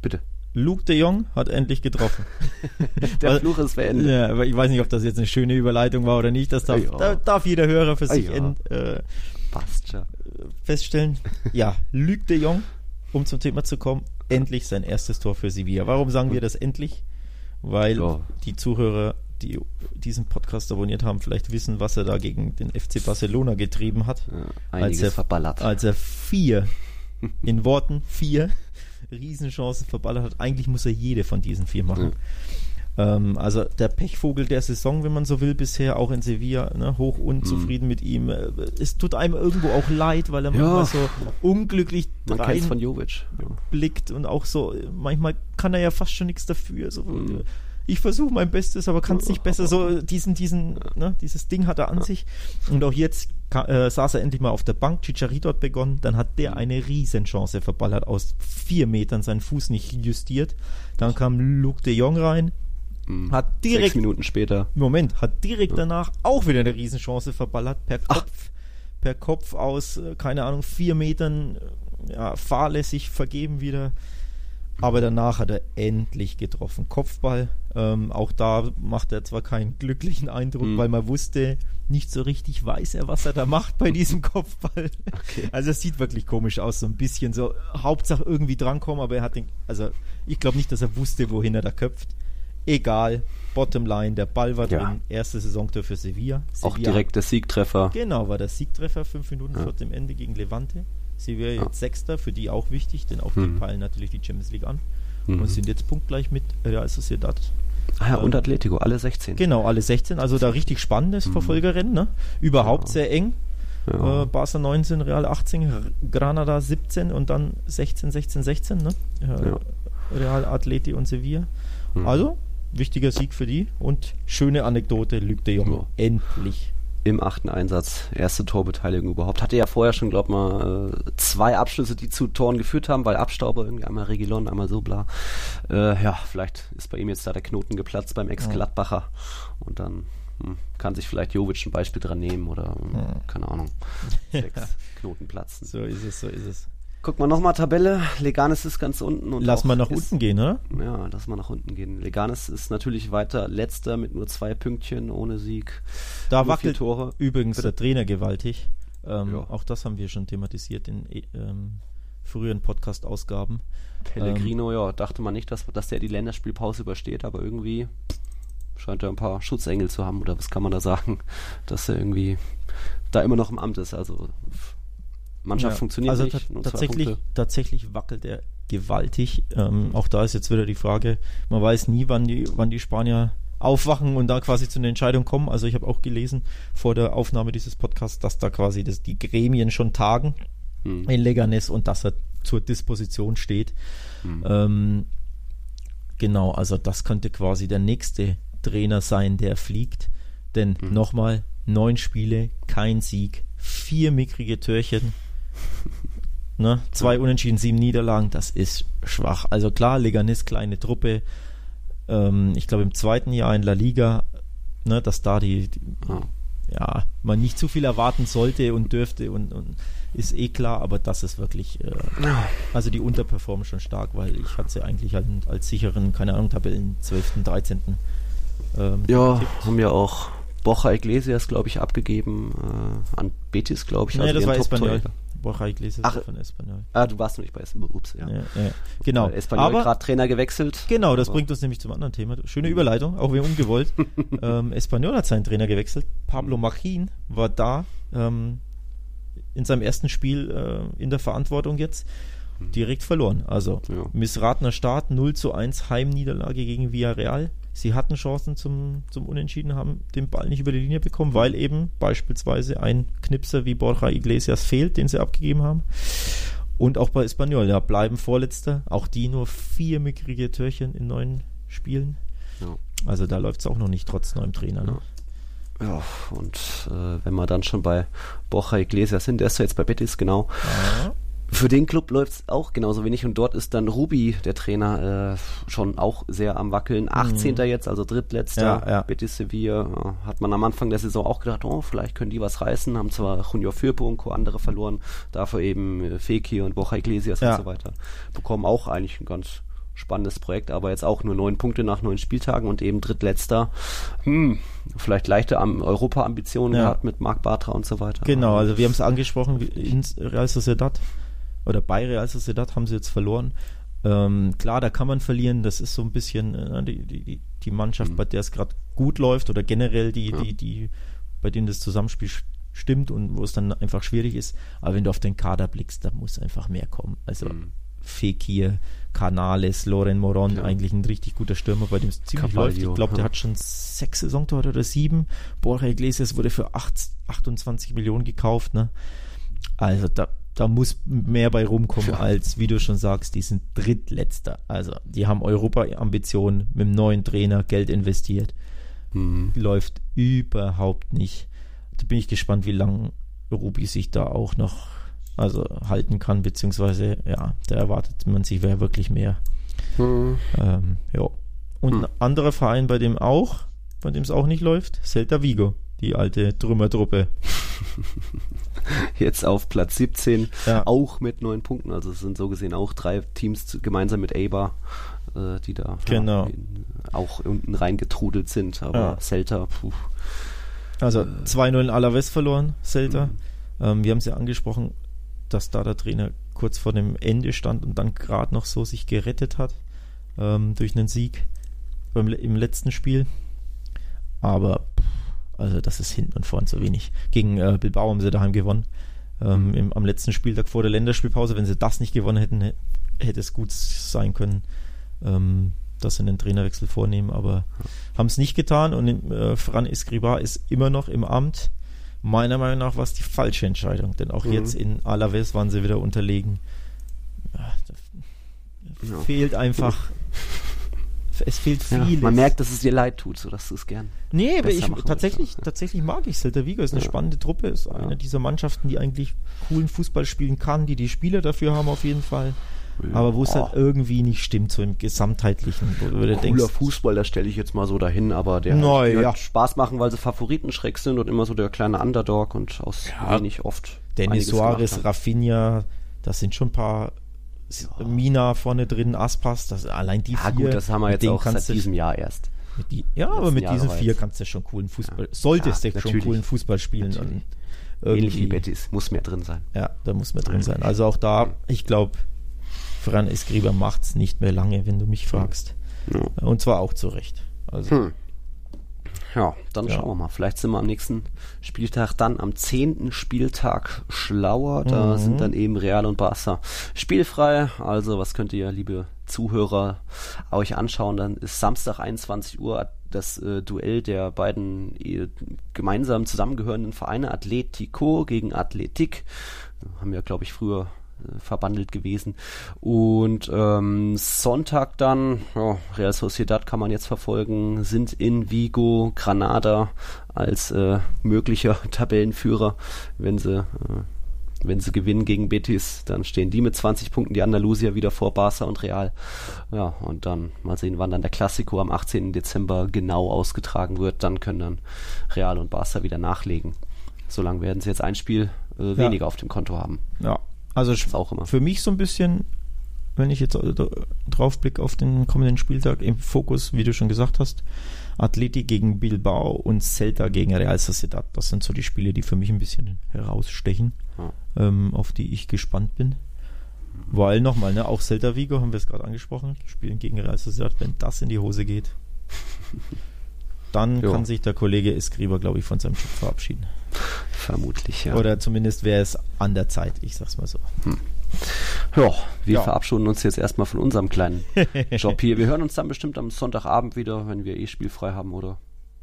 Bitte. Luke de Jong hat endlich getroffen. Der Weil, Fluch ist beendet. Ja, aber ich weiß nicht, ob das jetzt eine schöne Überleitung war oder nicht. Das darf, da darf jeder Hörer für sich in, äh, feststellen. Ja, Luke de Jong, um zum Thema zu kommen, endlich sein erstes Tor für Sevilla. Warum sagen wir das endlich? Weil ja. die Zuhörer, die diesen Podcast abonniert haben, vielleicht wissen, was er da gegen den FC Barcelona getrieben hat. Ja, als er, verballert. Als er vier, in Worten vier Riesenchancen verballert hat. Eigentlich muss er jede von diesen vier machen. Ähm, also der Pechvogel der Saison, wenn man so will, bisher auch in Sevilla, ne, hoch unzufrieden mhm. mit ihm. Äh, es tut einem irgendwo auch leid, weil er ja. manchmal so unglücklich man rein von Jovic. Blickt und auch so, manchmal kann er ja fast schon nichts dafür. So, mhm ich versuche mein Bestes, aber kann es nicht besser. So diesen, diesen, ne, dieses Ding hat er an sich. Und auch jetzt äh, saß er endlich mal auf der Bank. Chicharito hat begonnen. Dann hat der eine Riesenchance verballert aus vier Metern, seinen Fuß nicht justiert. Dann kam Luke de Jong rein. Mhm. Hat direkt. Sechs Minuten später. Moment, hat direkt danach auch wieder eine Riesenchance verballert per Kopf. Ach. Per Kopf aus, äh, keine Ahnung, vier Metern, äh, ja, fahrlässig vergeben wieder. Aber danach hat er endlich getroffen. Kopfball. Ähm, auch da macht er zwar keinen glücklichen Eindruck, mhm. weil man wusste, nicht so richtig weiß er, was er da macht bei diesem Kopfball. Okay. Also es sieht wirklich komisch aus, so ein bisschen so Hauptsache irgendwie drankommen, aber er hat den, also ich glaube nicht, dass er wusste, wohin er da köpft. Egal, Bottomline, der Ball war ja. drin, erste Saisontor für Sevilla. Sevilla. Auch direkt der Siegtreffer. Genau, war der Siegtreffer, fünf Minuten ja. vor dem Ende gegen Levante. Sevilla ja. jetzt Sechster, für die auch wichtig, denn auch mhm. die peilen natürlich die Champions League an mhm. und sind jetzt punktgleich mit Real Sociedad. Ah ja, ähm, und Atletico, alle 16. Genau, alle 16, also da richtig spannendes mhm. Verfolgerrennen, ne? Überhaupt ja. sehr eng. Ja. Äh, Barca 19, Real 18, Granada 17 und dann 16, 16, 16, ne? Äh, ja. Real Atleti und Sevilla. Mhm. Also, wichtiger Sieg für die und schöne Anekdote, Luc de Jong. Endlich im achten Einsatz. Erste Torbeteiligung überhaupt. Hatte ja vorher schon, glaub mal, äh, zwei Abschlüsse, die zu Toren geführt haben, weil Abstauber irgendwie einmal Regilon, einmal so bla. Äh, ja, vielleicht ist bei ihm jetzt da der Knoten geplatzt beim Ex-Gladbacher. Und dann hm, kann sich vielleicht Jovic ein Beispiel dran nehmen oder, hm, keine Ahnung, sechs Knoten platzen. So ist es, so ist es. Guck mal nochmal Tabelle. Leganes ist ganz unten. Und lass mal nach ist, unten gehen, oder? Ja, lass mal nach unten gehen. Leganes ist natürlich weiter letzter mit nur zwei Pünktchen, ohne Sieg. Da wackelt Tore. übrigens Bitte? der Trainer gewaltig. Ähm, ja. Auch das haben wir schon thematisiert in ähm, früheren Podcast-Ausgaben. Pellegrino, ähm, ja, dachte man nicht, dass, dass der die Länderspielpause übersteht, aber irgendwie scheint er ein paar Schutzengel zu haben, oder was kann man da sagen, dass er irgendwie da immer noch im Amt ist. Also Mannschaft ja, funktioniert also nicht. Tatsächlich, tatsächlich wackelt er gewaltig. Ähm, auch da ist jetzt wieder die Frage, man weiß nie, wann die, wann die Spanier aufwachen und da quasi zu einer Entscheidung kommen. Also ich habe auch gelesen vor der Aufnahme dieses Podcasts, dass da quasi das, die Gremien schon tagen hm. in Leganes und dass er zur Disposition steht. Hm. Ähm, genau, also das könnte quasi der nächste Trainer sein, der fliegt. Denn hm. nochmal, neun Spiele, kein Sieg, vier mickrige Türchen. Ne? Zwei Unentschieden, sieben Niederlagen, das ist schwach. Also klar, Leganes, kleine Truppe. Ähm, ich glaube im zweiten Jahr in La Liga, ne, dass da die, die ja, man nicht zu viel erwarten sollte und dürfte und, und ist eh klar, aber das ist wirklich, äh, also die unterperformen schon stark, weil ich hatte sie eigentlich als, als sicheren, keine Ahnung, Tabellen 12., 13. Ähm, ja, getippt. haben ja auch Borja Iglesias, glaube ich, abgegeben äh, an Betis, glaube ich. Nee, also das war Espanyol. Borja Iglesias Ach, von Espanyol. Ah, du warst noch nicht bei Espanyol. Ups, ja. ja, ja. Genau. Espanyol gerade Trainer gewechselt. Genau, das bringt uns nämlich zum anderen Thema. Schöne Überleitung, auch wie ungewollt. ähm, Espanyol hat seinen Trainer gewechselt. Pablo Machin war da ähm, in seinem ersten Spiel äh, in der Verantwortung jetzt direkt verloren. Also ja. missratener Start, 0 zu 1 Heimniederlage gegen Villarreal. Sie hatten Chancen zum, zum Unentschieden, haben den Ball nicht über die Linie bekommen, weil eben beispielsweise ein Knipser wie Borja Iglesias fehlt, den sie abgegeben haben. Und auch bei Espanyol, ja, bleiben Vorletzter. Auch die nur vier mickrige Türchen in neun Spielen. Ja. Also da läuft es auch noch nicht, trotz neuem Trainer. Ne? Ja, und äh, wenn wir dann schon bei Borja Iglesias sind, der ist ja jetzt bei Betis, genau. Ja. Für den Club läuft es auch genauso wenig und dort ist dann Ruby, der Trainer, äh, schon auch sehr am Wackeln. 18. Mhm. jetzt, also drittletzter. Ja, ja. Betis Sevilla äh, hat man am Anfang der Saison auch gedacht, oh, vielleicht können die was reißen. Haben zwar Junior Firpo und Co. andere verloren, dafür eben äh, Feki und Borja Iglesias ja. und so weiter. Bekommen auch eigentlich ein ganz spannendes Projekt, aber jetzt auch nur neun Punkte nach neun Spieltagen und eben drittletzter. Hm, vielleicht leichte Europa-Ambitionen ja. gehabt mit Marc Bartra und so weiter. Genau, also wir haben es angesprochen, Real Sociedad oder bei Real Sociedad haben sie jetzt verloren. Ähm, klar, da kann man verlieren, das ist so ein bisschen äh, die, die, die Mannschaft, mhm. bei der es gerade gut läuft oder generell die, ja. die, die, bei denen das Zusammenspiel stimmt und wo es dann einfach schwierig ist. Aber wenn du auf den Kader blickst, da muss einfach mehr kommen. Also mhm. Fekir, Canales, Loren Moron, ja. eigentlich ein richtig guter Stürmer, bei dem es ziemlich Cavallo, läuft. Ich glaube, ja. der hat schon sechs Saisontore oder sieben. Borja Iglesias wurde für acht, 28 Millionen gekauft. Ne? Also da, da muss mehr bei rumkommen, als, wie du schon sagst, die sind drittletzter. Also die haben Europa-Ambitionen mit dem neuen Trainer Geld investiert. Mhm. Läuft überhaupt nicht. Da bin ich gespannt, wie lange Ruby sich da auch noch also halten kann, beziehungsweise ja, da erwartet man sich wer wirklich mehr. Hm. Ähm, ja. Und hm. ein anderer Verein, bei dem auch, bei dem es auch nicht läuft, Celta Vigo, die alte Trümmertruppe. Jetzt auf Platz 17, ja. auch mit neun Punkten. Also es sind so gesehen auch drei Teams gemeinsam mit Eibar, äh, die da genau. ja, auch unten reingetrudelt sind. Aber ja. Celta, puh. Also äh, 2-0 in Alaves verloren, Celta. Mhm. Ähm, wir haben es ja angesprochen, dass da der Trainer kurz vor dem Ende stand und dann gerade noch so sich gerettet hat ähm, durch einen Sieg beim, im letzten Spiel. Aber also das ist hinten und vorn zu wenig. Gegen äh, Bilbao haben sie daheim gewonnen. Ähm, im, am letzten Spieltag vor der Länderspielpause. Wenn sie das nicht gewonnen hätten, hätte es gut sein können, ähm, dass sie einen Trainerwechsel vornehmen, aber haben es nicht getan und äh, Fran Escriba ist immer noch im Amt meiner Meinung nach war es die falsche Entscheidung, denn auch mhm. jetzt in Alaves waren sie wieder unterlegen. Ja, ja. Fehlt einfach. Es fehlt vieles. Ja, man merkt, dass es dir leid tut, so dass du es gern. Nee, aber ich tatsächlich, tatsächlich mag ich Celta Vigo. Ist eine spannende Truppe, ist eine dieser Mannschaften, die eigentlich coolen Fußball spielen kann, die die Spieler dafür haben auf jeden Fall aber wo es halt irgendwie nicht stimmt, so im Gesamtheitlichen. Wo du Cooler denkst, Fußball, das stelle ich jetzt mal so dahin, aber der no, hat ja. Spaß machen, weil sie Favoritenschreck sind und immer so der kleine Underdog und aus ja. wenig oft. Dennis Suarez, Rafinha, das sind schon ein paar ja. Mina vorne drin, Aspas, das allein die ja, vier. gut, das haben wir jetzt auch seit diesem Jahr erst. Die, ja, aber mit diesen vier kannst du schon coolen Fußball, solltest du schon coolen Fußball spielen. Und Ähnlich wie Betis, muss mehr drin sein. Ja, da muss mehr drin sein. Also auch da, ich glaube, Fran Escriba macht's nicht mehr lange, wenn du mich fragst. Ja. Und zwar auch zu Recht. Also. Hm. Ja, dann ja. schauen wir mal. Vielleicht sind wir am nächsten Spieltag dann am zehnten Spieltag schlauer. Da mhm. sind dann eben Real und Barca spielfrei. Also was könnt ihr, liebe Zuhörer, euch anschauen? Dann ist Samstag 21 Uhr das äh, Duell der beiden äh, gemeinsam zusammengehörenden Vereine Atletico gegen Athletik. Haben ja, glaube ich, früher verbandelt gewesen. Und ähm, Sonntag dann, ja, Real Sociedad kann man jetzt verfolgen, sind in Vigo, Granada als äh, möglicher Tabellenführer, wenn sie äh, wenn sie gewinnen gegen Betis, dann stehen die mit 20 Punkten, die Andalusier wieder vor Barca und Real. Ja, und dann mal sehen, wann dann der Klassiko am 18. Dezember genau ausgetragen wird. Dann können dann Real und Barca wieder nachlegen. Solange werden sie jetzt ein Spiel äh, weniger ja. auf dem Konto haben. Ja, also auch immer. für mich so ein bisschen, wenn ich jetzt drauf blicke auf den kommenden Spieltag, im Fokus, wie du schon gesagt hast, Atleti gegen Bilbao und Celta gegen Real Sociedad. Das sind so die Spiele, die für mich ein bisschen herausstechen, ja. ähm, auf die ich gespannt bin. Weil nochmal, ne, auch Celta Vigo haben wir es gerade angesprochen, spielen gegen Real Sociedad, wenn das in die Hose geht, dann jo. kann sich der Kollege Escriber, glaube ich, von seinem Job verabschieden. Vermutlich, ja. Oder zumindest wäre es an der Zeit, ich sag's mal so. Hm. Ja, wir ja. verabschieden uns jetzt erstmal von unserem kleinen Job hier. Wir hören uns dann bestimmt am Sonntagabend wieder, wenn wir eh spielfrei haben, oder?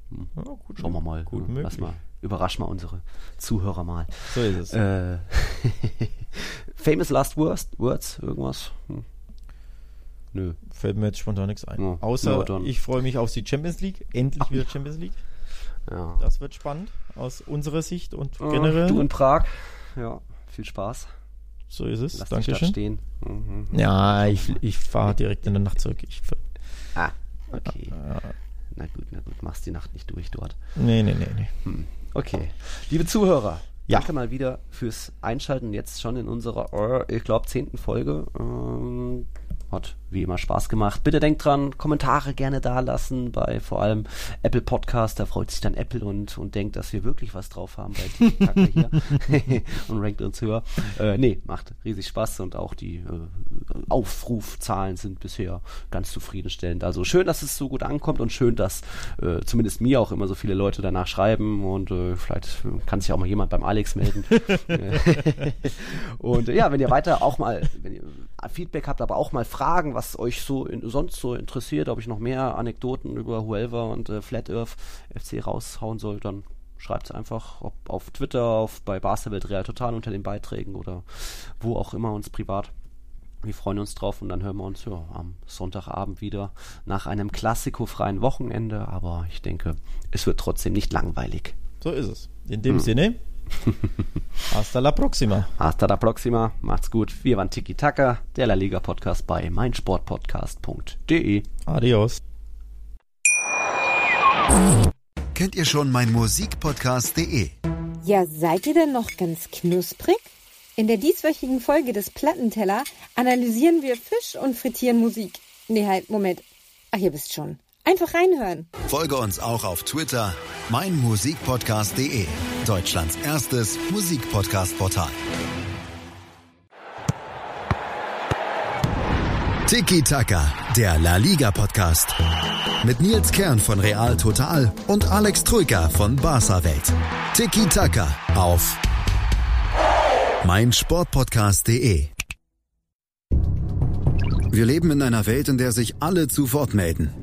Hm. Ja, gut, Schauen wir mal. Gut ja, Lass mal. Überrasch mal unsere Zuhörer mal. So ist es. Äh, famous Last Words, Words irgendwas? Hm. Nö. Fällt mir jetzt spontan nichts ein. Ja. Außer ja, ich freue mich auf die Champions League. Endlich Ach, wieder Champions League. Ja. Das wird spannend aus unserer Sicht und generell. Du in Prag. Ja, viel Spaß. So ist es. Lass Dankeschön. stehen. Mhm. Ja, ich, ich fahre direkt in der Nacht zurück. Ich, ah, okay. Ja, Na gut, na gut, machst die Nacht nicht durch dort. Nee, nee, nee, nee. Hm. Okay. Liebe Zuhörer, ja. danke mal wieder fürs Einschalten jetzt schon in unserer, ich glaube, zehnten Folge. Ähm, hat wie immer Spaß gemacht. Bitte denkt dran, Kommentare gerne da lassen bei vor allem Apple Podcast. Da freut sich dann Apple und, und denkt, dass wir wirklich was drauf haben bei TikTok hier und rankt uns höher. Äh, nee, macht riesig Spaß und auch die äh, Aufrufzahlen sind bisher ganz zufriedenstellend. Also schön, dass es so gut ankommt und schön, dass äh, zumindest mir auch immer so viele Leute danach schreiben und äh, vielleicht kann sich auch mal jemand beim Alex melden. und ja, wenn ihr weiter auch mal, wenn ihr Feedback habt, aber auch mal Fragen, was euch so in, sonst so interessiert, ob ich noch mehr Anekdoten über Huelva und äh, Flat Earth FC raushauen soll, dann schreibt es einfach ob auf Twitter, auf bei Basketball Real Total unter den Beiträgen oder wo auch immer uns privat. Wir freuen uns drauf und dann hören wir uns ja, am Sonntagabend wieder nach einem klassikofreien Wochenende, aber ich denke, es wird trotzdem nicht langweilig. So ist es. In dem hm. Sinne, Hasta la próxima. Hasta la próxima. Macht's gut. Wir waren Tiki Taka, der La Liga Podcast bei meinsportpodcast.de. Adios. Kennt ihr schon mein Musikpodcast.de? Ja, seid ihr denn noch ganz knusprig? In der dieswöchigen Folge des Plattenteller analysieren wir Fisch und frittieren Musik. Nee, halt, Moment. Ach, ihr wisst schon. Einfach reinhören. Folge uns auch auf Twitter, meinmusikpodcast.de, Deutschlands erstes Musikpodcast-Portal. Tiki Taka, der La Liga Podcast. Mit Nils Kern von Real Total und Alex Troika von Barca Welt. Tiki Taka auf meinsportpodcast.de. Wir leben in einer Welt, in der sich alle zu Wort melden.